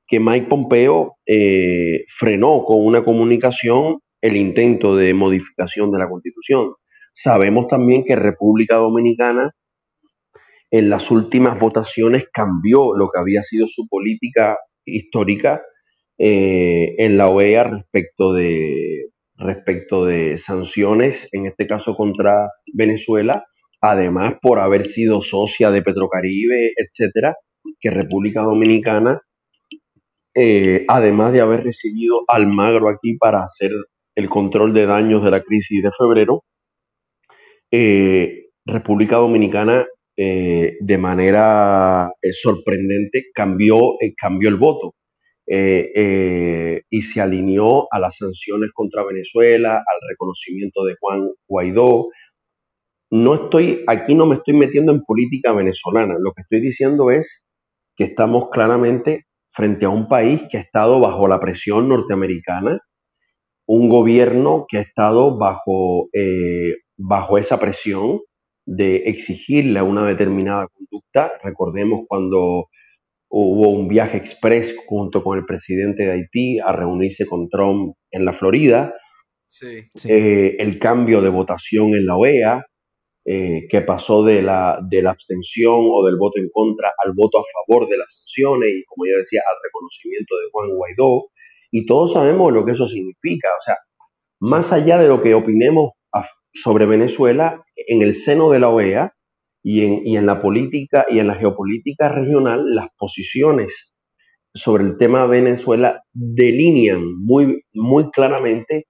Speaker 7: que Mike Pompeo eh, frenó con una comunicación el intento de modificación de la constitución. Sabemos también que República Dominicana en las últimas votaciones cambió lo que había sido su política histórica eh, en la OEA respecto de, respecto de sanciones, en este caso contra Venezuela, además por haber sido socia de Petrocaribe, etcétera, que República Dominicana, eh, además de haber recibido Almagro aquí para hacer el control de daños de la crisis de febrero, eh, República Dominicana eh, de manera sorprendente cambió, cambió el voto. y se alineó a las sanciones contra Venezuela, al reconocimiento de Juan Guaidó, no estoy, aquí no me estoy metiendo en política venezolana. Lo que estoy diciendo es que estamos claramente frente a un país que ha estado bajo la presión norteamericana, un gobierno que ha estado bajo, eh, bajo esa presión de exigirle una determinada conducta. Recordemos cuando hubo un viaje express junto con el presidente de Haití a reunirse con Trump en la Florida. Eh, el cambio de votación en la OEA, eh, que pasó de la, de la abstención o del voto en contra al voto a favor de las sanciones y, como ya decía, al reconocimiento de Juan Guaidó. Y todos sabemos lo que eso significa. O sea, más allá de lo que opinemos sobre Venezuela, en el seno de la OEA y en, la política y en la geopolítica regional, las posiciones sobre el tema de Venezuela delinean muy, muy claramente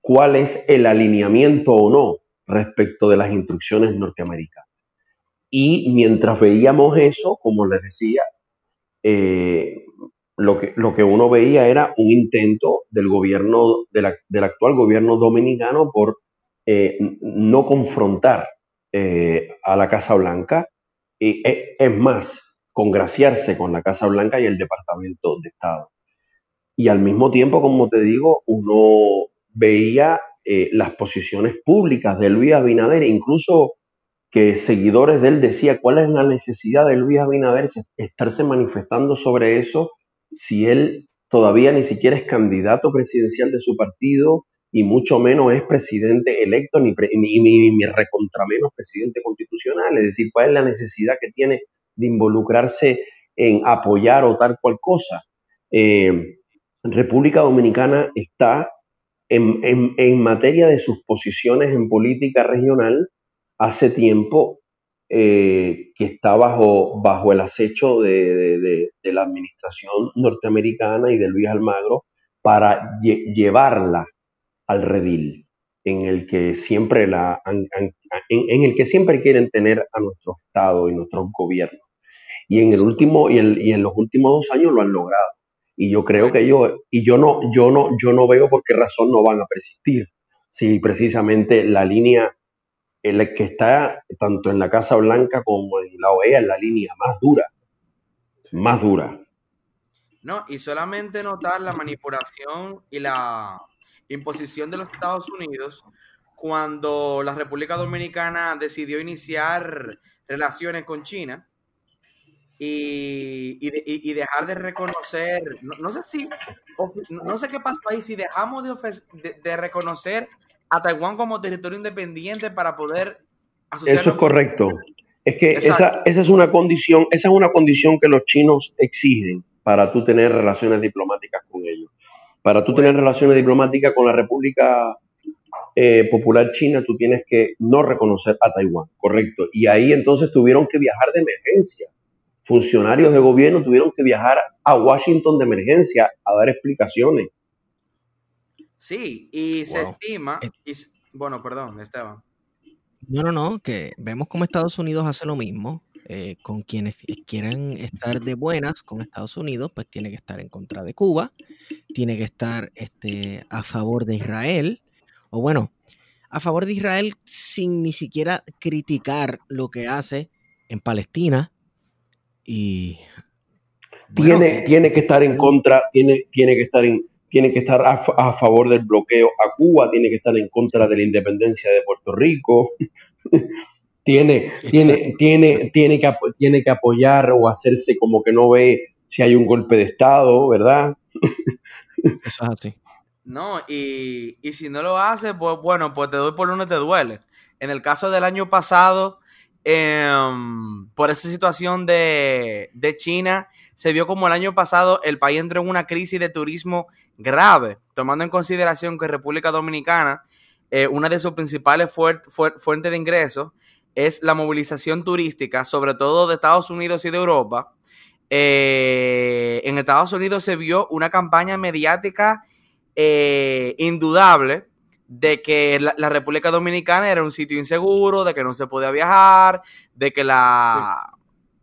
Speaker 7: cuál es el alineamiento o no respecto de las instrucciones norteamericanas. Y mientras veíamos eso, como les decía, eh, lo, que, lo que uno veía era un intento del gobierno, del actual gobierno dominicano por eh, no confrontar eh, a la Casa Blanca, y es más, congraciarse con la Casa Blanca y el Departamento de Estado. Y al mismo tiempo, como te digo, uno veía eh, las posiciones públicas de Luis Abinader, incluso que seguidores de él decía cuál es la necesidad de Luis Abinader estarse manifestando sobre eso si él todavía ni siquiera es candidato presidencial de su partido y mucho menos es presidente electo ni, ni, ni, recontra menos presidente constitucional. Es decir, cuál es la necesidad que tiene de involucrarse en apoyar o tal cual cosa. Eh, República Dominicana está en, materia de sus posiciones en política regional, hace tiempo eh, que está bajo, bajo el acecho de, la administración norteamericana y de Luis Almagro para llevarla al redil en el que siempre la en, el que siempre quieren tener a nuestro estado y nuestros gobiernos y en el último y en los últimos dos años lo han logrado y yo creo que ellos, y yo no, yo no, yo no veo por qué razón no van a persistir. Si precisamente la línea el que está tanto en la Casa Blanca como en la OEA es la línea más dura, más dura.
Speaker 6: No, y solamente notar la manipulación y la imposición de los Estados Unidos cuando la República Dominicana decidió iniciar relaciones con China y, y, dejar de reconocer, no, sé si, no sé qué pasó ahí, si dejamos de, de, reconocer a Taiwán como territorio independiente para poder
Speaker 7: Eso es correcto. Es que esa, esa, es una condición, esa es una condición que los chinos exigen para tú tener relaciones diplomáticas con ellos. Para tú tener relaciones diplomáticas con la República eh, Popular China, tú tienes que no reconocer a Taiwán, correcto. Y ahí entonces tuvieron que viajar de emergencia funcionarios de gobierno tuvieron que viajar a Washington de emergencia a dar explicaciones.
Speaker 6: Sí, y se estima, eh. bueno, perdón, Esteban.
Speaker 4: No, no, no, que vemos como Estados Unidos hace lo mismo. Eh, con quienes quieren estar de buenas con Estados Unidos, pues tiene que estar en contra de Cuba, tiene que estar este, a favor de Israel, o bueno, a favor de Israel sin ni siquiera criticar lo que hace en Palestina, y
Speaker 7: tiene, tiene que estar en contra, tiene, tiene que estar en, tiene que estar a, favor del bloqueo a Cuba, tiene que estar en contra de la independencia de Puerto Rico. [LAUGHS] tiene, tiene, tiene, tiene, que, tiene que apoyar o hacerse como que no ve si hay un golpe de Estado, ¿verdad? [LAUGHS]
Speaker 4: Eso es así.
Speaker 6: No, y, y si no lo hace, pues bueno, pues te doy por uno te duele. En el caso del año pasado, em, por esa situación de, de, China, se vio como el año pasado el país entró en una crisis de turismo grave, tomando en consideración que República Dominicana, eh, una de sus principales fuentes de ingresos, es la movilización turística, sobre todo de Estados Unidos y de Europa. Eh, en Estados Unidos se vio una campaña mediática eh, indudable de que la, República Dominicana era un sitio inseguro, de que no se podía viajar, de que la,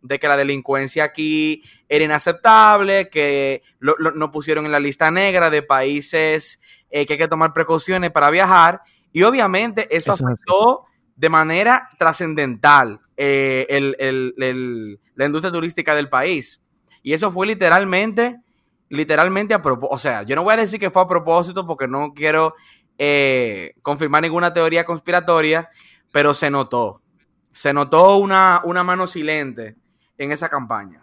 Speaker 6: de que la delincuencia aquí era inaceptable, que lo, nos pusieron en la lista negra de países eh, que hay que tomar precauciones para viajar. Y obviamente eso, afectó de manera trascendental eh, la industria turística del país. Y eso fue literalmente, literalmente a propósito. O sea, yo no voy a decir que fue a propósito porque no quiero eh, confirmar ninguna teoría conspiratoria, pero se notó. Se notó una, una mano silente en esa campaña.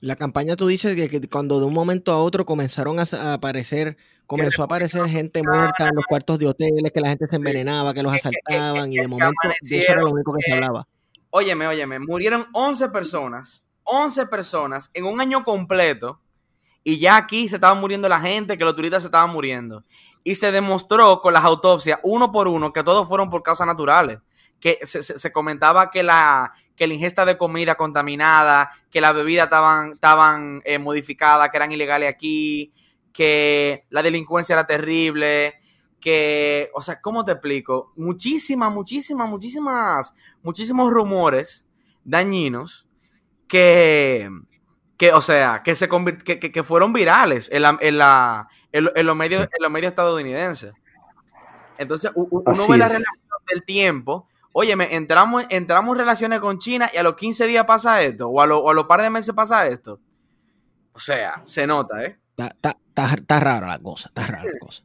Speaker 4: La campaña tú dices que, cuando de un momento a otro comenzaron a, aparecer, comenzó a aparecer gente muerta en los cuartos de hoteles, que la gente se envenenaba, que los asaltaban y de momento eso era lo único que se hablaba.
Speaker 6: Óyeme, óyeme, murieron 11 personas, 11 personas en un año completo y ya aquí se estaba muriendo la gente, que los turistas se estaban muriendo y se demostró con las autopsias uno por uno que todos fueron por causas naturales. Que se, comentaba que la, que la ingesta de comida contaminada, que las bebidas estaban, estaban eh, modificadas, que eran ilegales aquí, que la delincuencia era terrible, que, o sea, ¿cómo te explico? Muchísimas, muchísimas, muchísimas, muchísimos rumores dañinos que, que, o sea, que se que, que, fueron virales en, la, en, la, en, los medios, en los medios estadounidenses. Entonces, uno ve la relación del tiempo. Óyeme, entramos, entramos en relaciones con China y a los 15 días pasa esto, o a, lo, o a los par de meses pasa esto. O sea, se nota, ¿eh?
Speaker 4: Está, rara la cosa, está rara la cosa.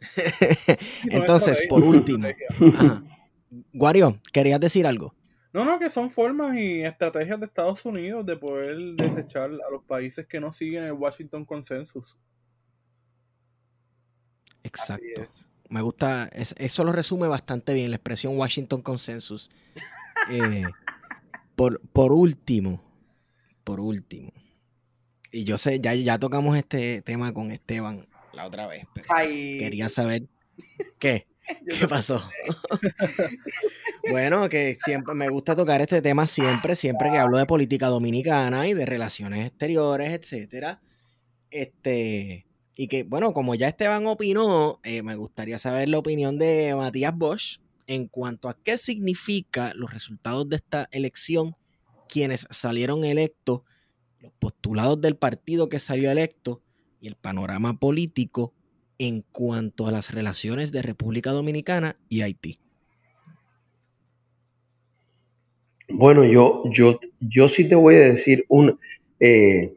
Speaker 4: [LAUGHS] Entonces, por último, Guario, ¿querías decir algo?
Speaker 5: No, no, que son formas y estrategias de Estados Unidos de poder desechar a los países que no siguen el Washington Consensus.
Speaker 4: Exacto. Me gusta, eso lo resume bastante bien, la expresión Washington Consensus. Eh, por, por último, por último, y yo sé, ya, ya tocamos este tema con Esteban la otra vez, pero quería saber [LAUGHS] qué. ¿Qué pasó? [LAUGHS] bueno, que siempre me gusta tocar este tema siempre, siempre que hablo de política dominicana y de relaciones exteriores, etcétera. Este, y que, bueno, como ya Esteban opinó, eh, me gustaría saber la opinión de Matías Bosch en cuanto a qué significa los resultados de esta elección, quienes salieron electos, los postulados del partido que salió electo y el panorama político en cuanto a las relaciones de República Dominicana y Haití?
Speaker 7: Bueno, yo, yo, yo sí te voy a decir un... Eh,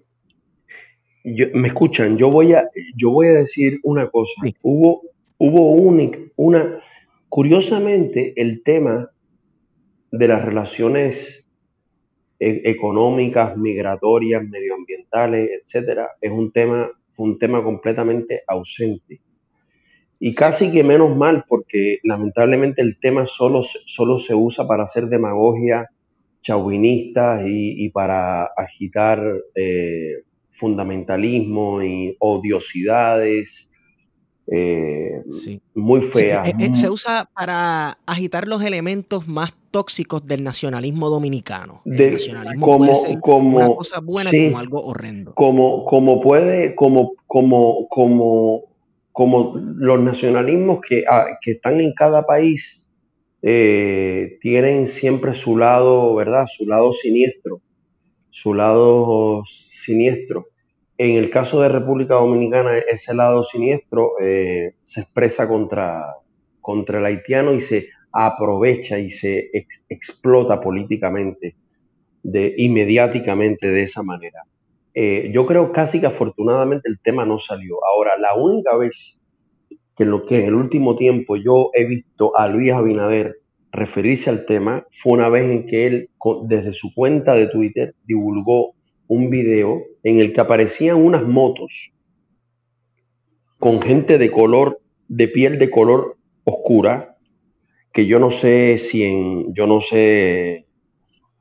Speaker 7: me escuchan, yo voy a, yo voy a decir una cosa. Hubo, hubo una... Curiosamente, el tema de las relaciones e, económicas, migratorias, medioambientales, etcétera, es un tema fue un tema completamente ausente. Y casi que menos mal, porque lamentablemente el tema solo, solo se usa para hacer demagogia chauvinista y, para agitar eh, fundamentalismo y odiosidades eh, muy feas.
Speaker 4: Eh, se usa para agitar los elementos más tóxicos del nacionalismo dominicano.
Speaker 7: El nacionalismo como, puede ser como,
Speaker 4: una cosa buena como algo horrendo.
Speaker 7: Como, como puede, como, como, como, como los nacionalismos que, ah, que están en cada país eh, tienen siempre su lado, ¿verdad? Su lado siniestro. Su lado siniestro. En el caso de República Dominicana, ese lado siniestro eh, se expresa contra, contra el haitiano y se aprovecha y se explota políticamente de, y mediáticamente de esa manera. Eh, yo creo casi que afortunadamente el tema no salió. Ahora, la única vez que en, lo que en el último tiempo yo he visto a Luis Abinader referirse al tema fue una vez en que él, desde su cuenta de Twitter, divulgó un video en el que aparecían unas motos con gente de color, de piel de color oscura, que yo no sé si en, yo no sé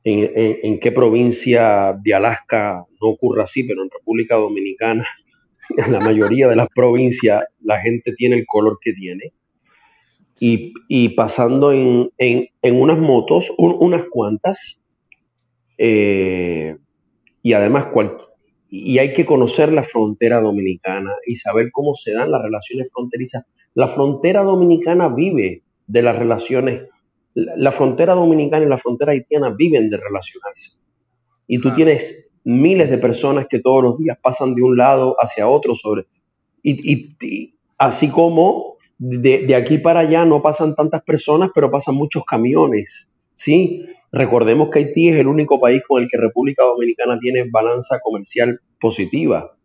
Speaker 7: en, qué provincia de Alaska no ocurre así, pero en República Dominicana, [LAUGHS] en la mayoría de las provincias, la gente tiene el color que tiene. Y, pasando en, unas motos, unas cuantas, eh, y además y hay que conocer la frontera dominicana y saber cómo se dan las relaciones fronterizas. La frontera dominicana vive de las relaciones la frontera dominicana y la frontera haitiana viven de relacionarse. Y tú tienes miles de personas que todos los días pasan de un lado hacia otro sobre... Y, así como de, aquí para allá no pasan tantas personas, pero pasan muchos camiones. ¿sí? Recordemos que Haití es el único país con el que República Dominicana tiene balanza comercial positiva.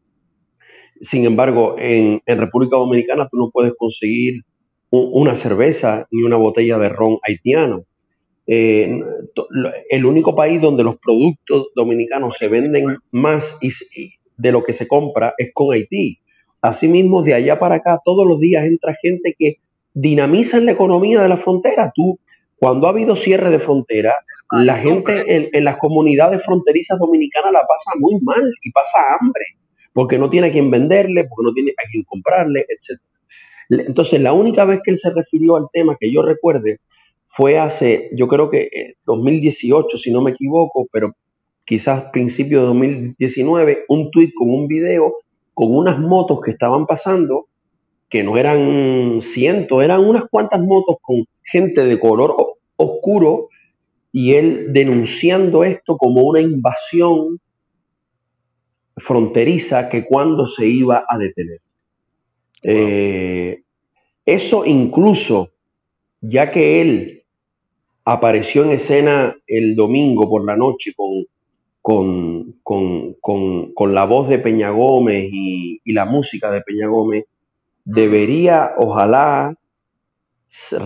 Speaker 7: Sin embargo, en, República Dominicana tú no puedes conseguir una cerveza ni una botella de ron haitiano. Eh, el único país donde los productos dominicanos se venden más de lo que se compra es con Haití. Asimismo, de allá para acá, todos los días entra gente que dinamiza la economía de la frontera. Tú, cuando ha habido cierre de frontera, la gente en, en, las comunidades fronterizas dominicanas la pasa muy mal y pasa hambre, porque no tiene a quien venderle, porque no tiene a quien comprarle, etc. Entonces, la única vez que él se refirió al tema que yo recuerde fue hace, yo creo que 2018, eh, si no me equivoco, pero quizás principio de 2019, un tuit con un video con unas motos que estaban pasando, que no eran cientos, eran unas cuantas motos con gente de color oscuro, y él denunciando esto como una invasión fronteriza que cuando se iba a detener. Eh, eso incluso, ya que él apareció en escena el domingo por la noche con, con, la voz de Peña Gómez y, la música de Peña Gómez, debería, ojalá,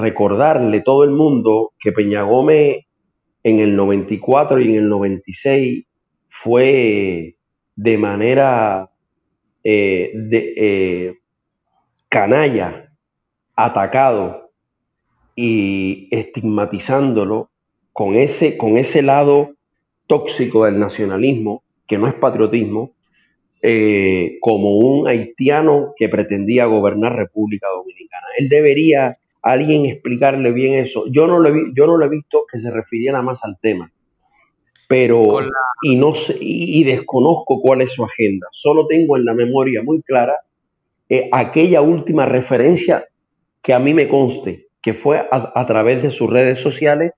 Speaker 7: recordarle todo el mundo que Peña Gómez en el 94 y en el 96 fue de manera eh, de, eh, canalla, atacado y estigmatizándolo con ese, con ese lado tóxico del nacionalismo, que no es patriotismo, eh, como un haitiano que pretendía gobernar República Dominicana. Él debería alguien explicarle bien eso. Yo no lo he, yo no lo he visto que se refiriera más al tema, pero y no y desconozco cuál es su agenda. Solo tengo en la memoria muy clara eh, aquella última referencia que a mí me conste, que fue a, través de sus redes sociales,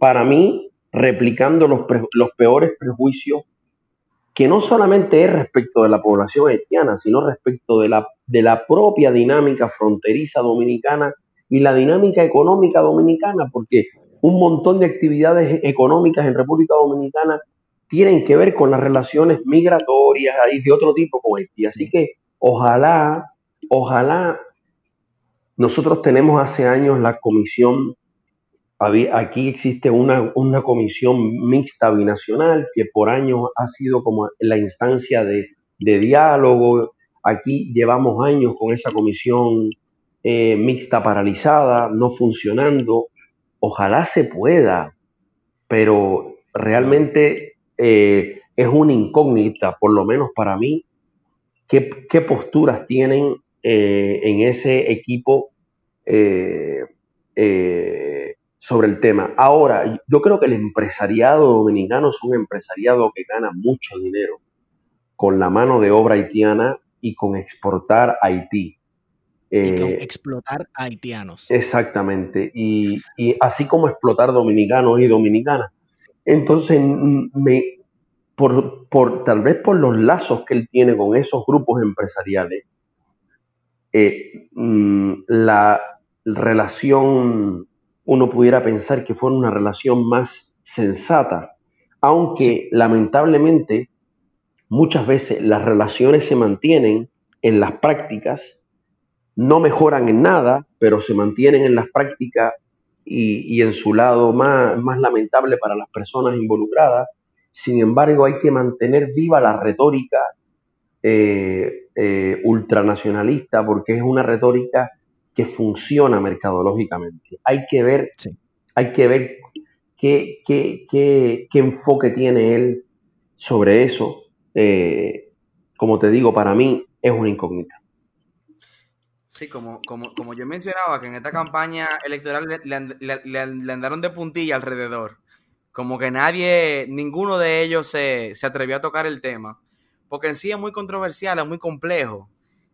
Speaker 7: para mí replicando los, los peores prejuicios que no solamente es respecto de la población haitiana, sino respecto de la, de la propia dinámica fronteriza dominicana y la dinámica económica dominicana, porque un montón de actividades económicas en República Dominicana tienen que ver con las relaciones migratorias de otro tipo con Haití. Así que Ojalá, ojalá, nosotros tenemos hace años la comisión, aquí existe una, comisión mixta binacional que por años ha sido como la instancia de, diálogo. Aquí llevamos años con esa comisión eh, mixta paralizada, no funcionando. Ojalá se pueda, pero realmente eh, es una incógnita, por lo menos para mí, qué, posturas tienen eh, en ese equipo sobre el tema. Ahora, yo creo que el empresariado dominicano es un empresariado que gana mucho dinero con la mano de obra haitiana y con exportar a Haití.
Speaker 4: Y con explotar a haitianos.
Speaker 7: Exactamente. Y, y, así como explotar dominicanos y dominicanas. Entonces, me, por, tal vez por los lazos que él tiene con esos grupos empresariales, eh, mm, la relación, uno pudiera pensar que fue una relación más sensata, aunque lamentablemente muchas veces las relaciones se mantienen en las prácticas, no mejoran en nada, pero se mantienen en las prácticas y, y en su lado más, más lamentable para las personas involucradas. Sin embargo, hay que mantener viva la retórica eh, eh, ultranacionalista porque es una retórica que funciona mercadológicamente. Hay que ver,
Speaker 4: Sí.
Speaker 7: hay que ver qué, qué- qué- qué enfoque tiene él sobre eso. Eh, como te digo, para mí es una incógnita.
Speaker 6: Sí, como, como, como yo mencionaba, que en esta campaña electoral le, le- le- le andaron de puntilla alrededor. Como que nadie, ninguno de ellos se, se atrevió a tocar el tema. Porque en sí es muy controversial, es muy complejo.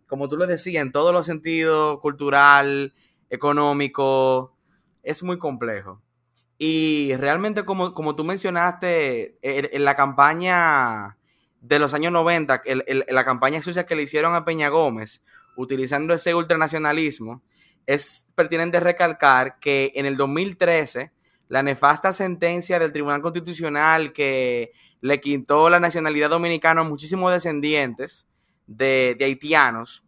Speaker 6: Como tú lo decías, en todos los sentidos, cultural, económico, es muy complejo. Y realmente, como, como tú mencionaste, en, la campaña de los años 90, el- el- la campaña sucia que le hicieron a Peña Gómez, utilizando ese ultranacionalismo, es pertinente recalcar que en el 2013, la nefasta sentencia del Tribunal Constitucional que le quitó la nacionalidad dominicana a muchísimos descendientes de, de haitianos,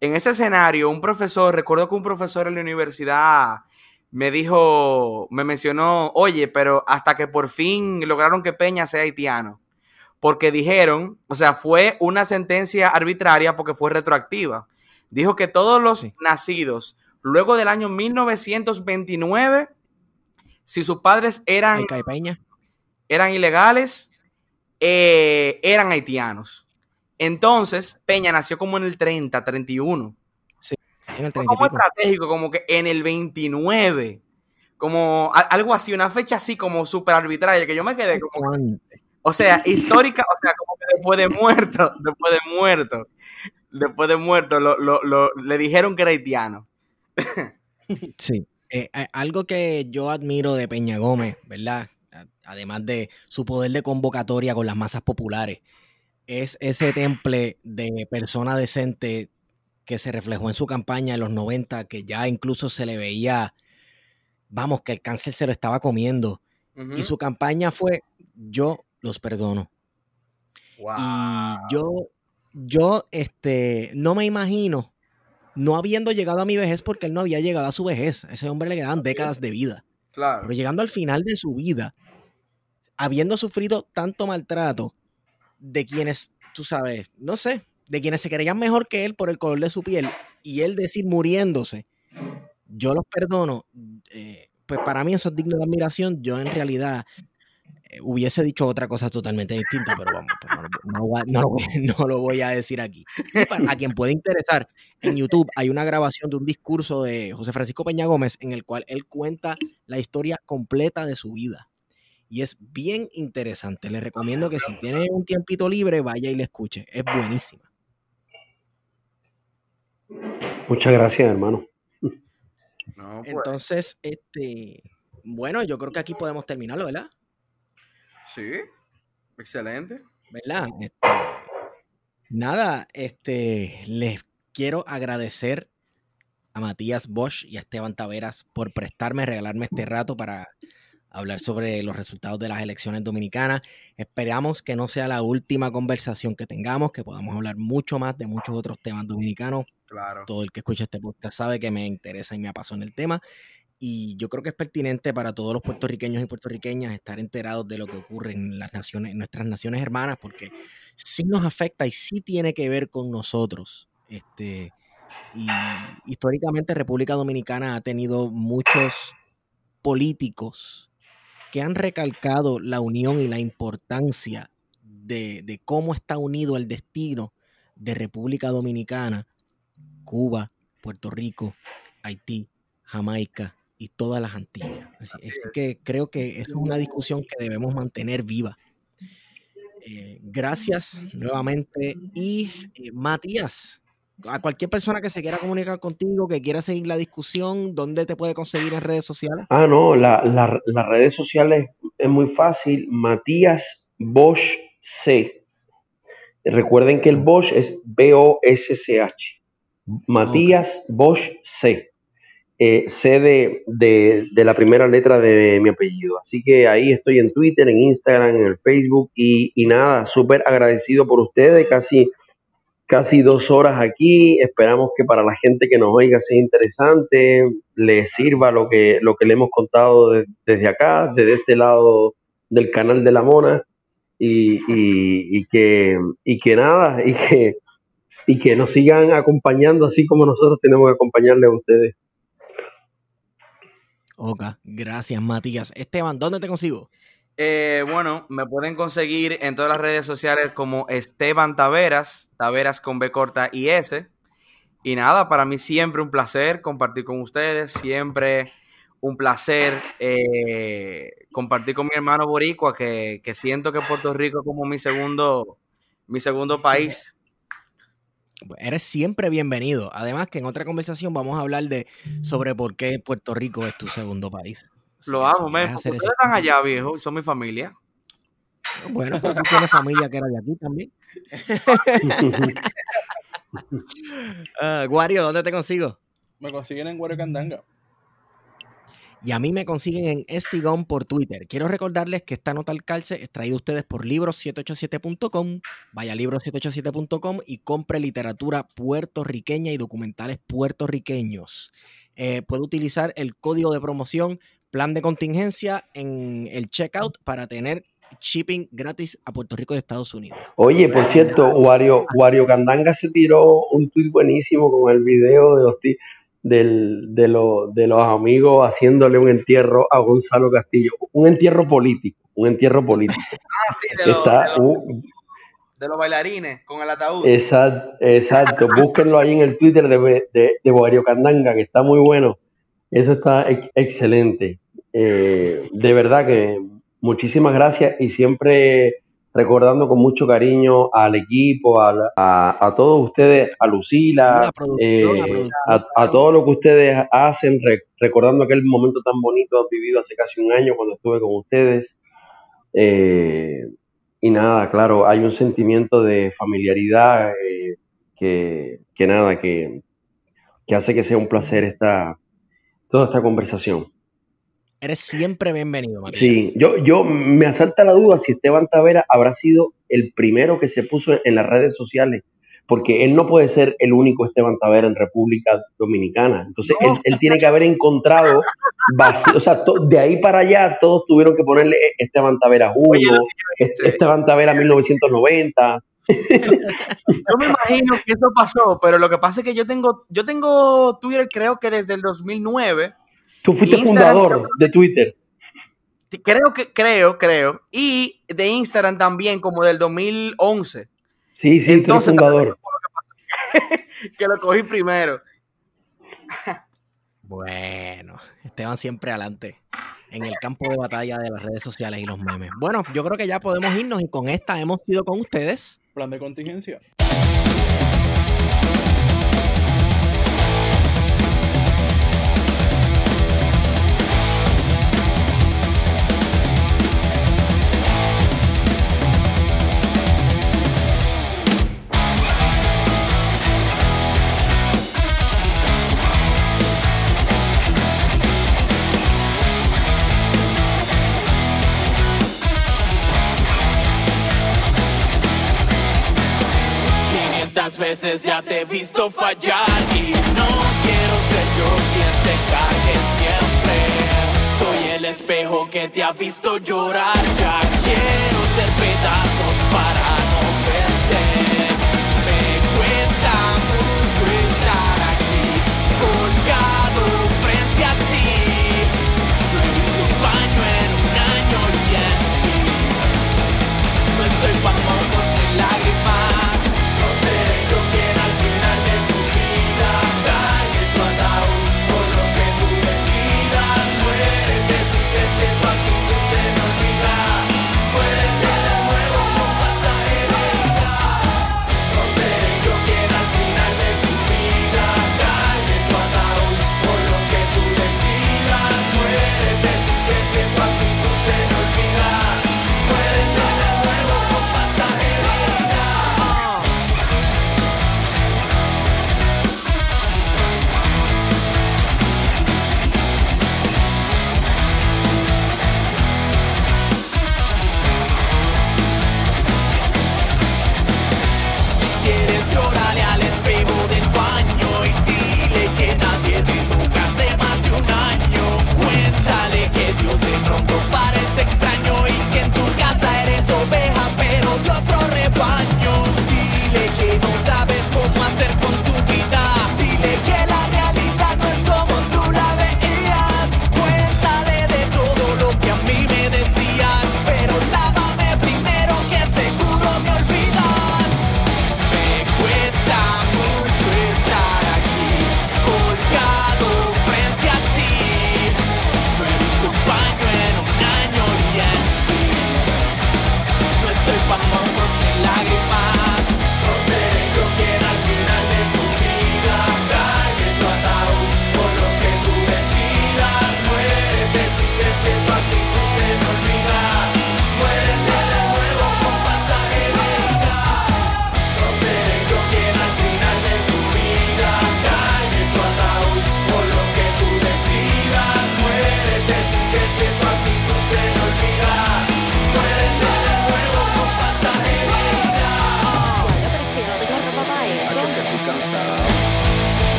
Speaker 6: en ese escenario, un profesor, recuerdo que un profesor en la universidad me dijo, me mencionó, oye, pero hasta que por fin lograron que Peña sea haitiano, porque dijeron, o sea, fue una sentencia arbitraria porque fue retroactiva. Dijo que todos los
Speaker 4: Sí.
Speaker 6: nacidos luego del año 1929, si sus padres eran, eran ilegales, eh, eran haitianos. Entonces, Peña nació como en el 30, 31
Speaker 4: En el
Speaker 6: fue
Speaker 4: 30 y
Speaker 6: como estratégico, como que en el 29, como a- algo así, una fecha así como súper arbitraria, que yo me quedé como, o sea, histórica, o sea, como que después de muerto, [LAUGHS] después de muerto, después de muerto, lo, lo- lo- le dijeron que era haitiano.
Speaker 4: Sí. Eh, algo que yo admiro de Peña Gómez, ¿verdad? Además de su poder de convocatoria con las masas populares, es ese temple de persona decente que se reflejó en su campaña en los 90, que ya incluso se le veía, vamos, que el cáncer se lo estaba comiendo. Y su campaña fue, yo los perdono.
Speaker 6: Wow.
Speaker 4: Y yo, yo, este, no me imagino no habiendo llegado a mi vejez porque él no había llegado a su vejez. A ese hombre le quedaban décadas de vida.
Speaker 6: claro.
Speaker 4: Pero llegando al final de su vida, habiendo sufrido tanto maltrato de quienes, tú sabes, no sé, de quienes se creían mejor que él por el color de su piel, y él decir muriéndose, yo los perdono, eh, pues para mí eso es digno de admiración. Yo en realidad eh, hubiese dicho otra cosa totalmente distinta, pero vamos, pues no, lo- voy a- decir aquí. Para, a quien puede interesar, en YouTube hay una grabación de un discurso de José Francisco Peña Gómez en el cual él cuenta la historia completa de su vida. Y es bien interesante. Le recomiendo que si tiene un tiempito libre, vaya y le escuche. Es buenísima.
Speaker 7: Muchas gracias, hermano.
Speaker 6: No, pues,
Speaker 4: Entonces, este, bueno, yo creo que aquí podemos terminarlo, ¿verdad?
Speaker 6: sí, excelente.
Speaker 4: ¿verdad? Este, nada, este, les quiero agradecer a Matías Bosch y a Esteban Taveras por prestarme, regalarme este rato para hablar sobre los resultados de las elecciones dominicanas. Esperamos que no sea la última conversación que tengamos, que podamos hablar mucho más de muchos otros temas dominicanos.
Speaker 6: Claro.
Speaker 4: Todo el que escucha este podcast sabe que me interesa y me apasiona el tema. Y yo creo que es pertinente para todos los puertorriqueños y puertorriqueñas estar enterados de lo que ocurre en las naciones, en nuestras naciones hermanas, porque sí nos afecta y sí tiene que ver con nosotros. Este, y históricamente República Dominicana ha tenido muchos políticos que han recalcado la unión y la importancia de, de cómo está unido el destino de República Dominicana, Cuba, Puerto Rico, Haití, Jamaica y todas las Antillas. Así,
Speaker 6: Así
Speaker 4: así
Speaker 6: es.
Speaker 4: que creo que es una discusión que debemos mantener viva. Eh, gracias nuevamente. Y eh, Matías, a cualquier persona que se quiera comunicar contigo, que quiera seguir la discusión, ¿dónde te puede conseguir en redes sociales?
Speaker 7: Ah, no, la- la- las redes sociales es muy fácil. Matías Bosch C. Recuerden que el Bosch es B-O-S-C-H. Matías Bosch C. Eh, C de, de- de la primera letra de mi apellido. Así que ahí estoy en Twitter, en Instagram, en el Facebook y, y nada, súper agradecido por ustedes. Casi casi dos horas aquí. Esperamos que para la gente que nos oiga sea interesante, le sirva lo que, lo que le hemos contado de- desde acá, desde este lado del canal de la Mona. Y, y- y que, y que nada, y que, y que nos sigan acompañando así como nosotros tenemos que acompañarles a ustedes.
Speaker 4: Ok, gracias Matías. Esteban, ¿dónde te consigo?
Speaker 6: Eh, bueno, me pueden conseguir en todas las redes sociales como Esteban Taveras, Taveras con B corta y S. Y nada, para mí siempre un placer compartir con ustedes, siempre un placer eh, compartir con mi hermano Boricua, que, que siento que Puerto Rico es como mi segundo, mi segundo país.
Speaker 4: Eres siempre bienvenido. Además que en otra conversación vamos a hablar de sobre por qué Puerto Rico es tu segundo país.
Speaker 6: Lo amo,
Speaker 4: hacer
Speaker 6: Ustedes están allá, viejo, y son mi familia.
Speaker 4: Bueno, pues tú tienes familia que era de aquí también. [LAUGHS] Wario, ¿dónde te consigo?
Speaker 5: Me consiguen en Guarecandanga.
Speaker 4: Y a mí me consiguen en Estigón por Twitter. Quiero recordarles que esta nota al calce es traída a ustedes por libros787.com. Vaya a libros787.com y compre literatura puertorriqueña y documentales puertorriqueños. Eh, puede utilizar el código de promoción plan de contingencia en el checkout para tener shipping gratis a Puerto Rico y Estados Unidos.
Speaker 7: Oye, por cierto, Wario, Wario Candanga se tiró un tweet buenísimo con el video de los, del- de, lo- de los amigos haciéndole un entierro a Gonzalo Castillo. Un entierro político, un entierro político. [LAUGHS]
Speaker 6: Ah, sí, de los,
Speaker 7: Está,
Speaker 6: de los-
Speaker 7: un-
Speaker 6: de los bailarines con el ataúd.
Speaker 7: exacto, exacto. Búsquenlo ahí en el Twitter de, de, de Wario Candanga, que está muy bueno. Eso está ex- excelente. Eh, de verdad que muchísimas gracias y siempre recordando con mucho cariño al equipo, a, la- a- a todos ustedes, a Lucila, eh, a todo lo que ustedes hacen, re- recordando aquel momento tan bonito vivido hace casi un año cuando estuve con ustedes. Eh, y nada, claro, hay un sentimiento de familiaridad eh, que, que nada, que, que hace que sea un placer esta, toda esta conversación.
Speaker 4: Eres siempre bienvenido, Matías.
Speaker 7: Sí, yo, yo me asalta la duda si Esteban Tavera habrá sido el primero que se puso en las redes sociales, porque él no puede ser el único Esteban Tavera en República Dominicana. Entonces, él, él tiene que haber encontrado, vacío- o sea, to- de ahí para allá todos tuvieron que ponerle Esteban Tavera 1,
Speaker 6: Sí.
Speaker 7: Esteban Tavera 1990.
Speaker 6: Yo me imagino que eso pasó, pero lo que pasa es que yo tengo, yo tengo Twitter creo que desde el 2009.
Speaker 7: Tú fuiste
Speaker 6: Instagram,
Speaker 7: fundador de Twitter.
Speaker 6: Creo que, creo, creo. Y de Instagram también como del 2011,
Speaker 7: Sí, sí,
Speaker 6: Entonces,
Speaker 7: tú eres fundador. [LAUGHS]
Speaker 6: que lo cogí primero. [LAUGHS]
Speaker 4: Bueno, Esteban siempre adelante en el campo de batalla de las redes sociales y los memes. Bueno, yo creo que ya podemos irnos y con esta hemos ido con ustedes.
Speaker 5: Plan de contingencia.
Speaker 8: Veces ya te he visto fallar y no quiero ser yo quien te cague siempre. Soy el espejo que te ha visto llorar, ya quiero ser pedazos para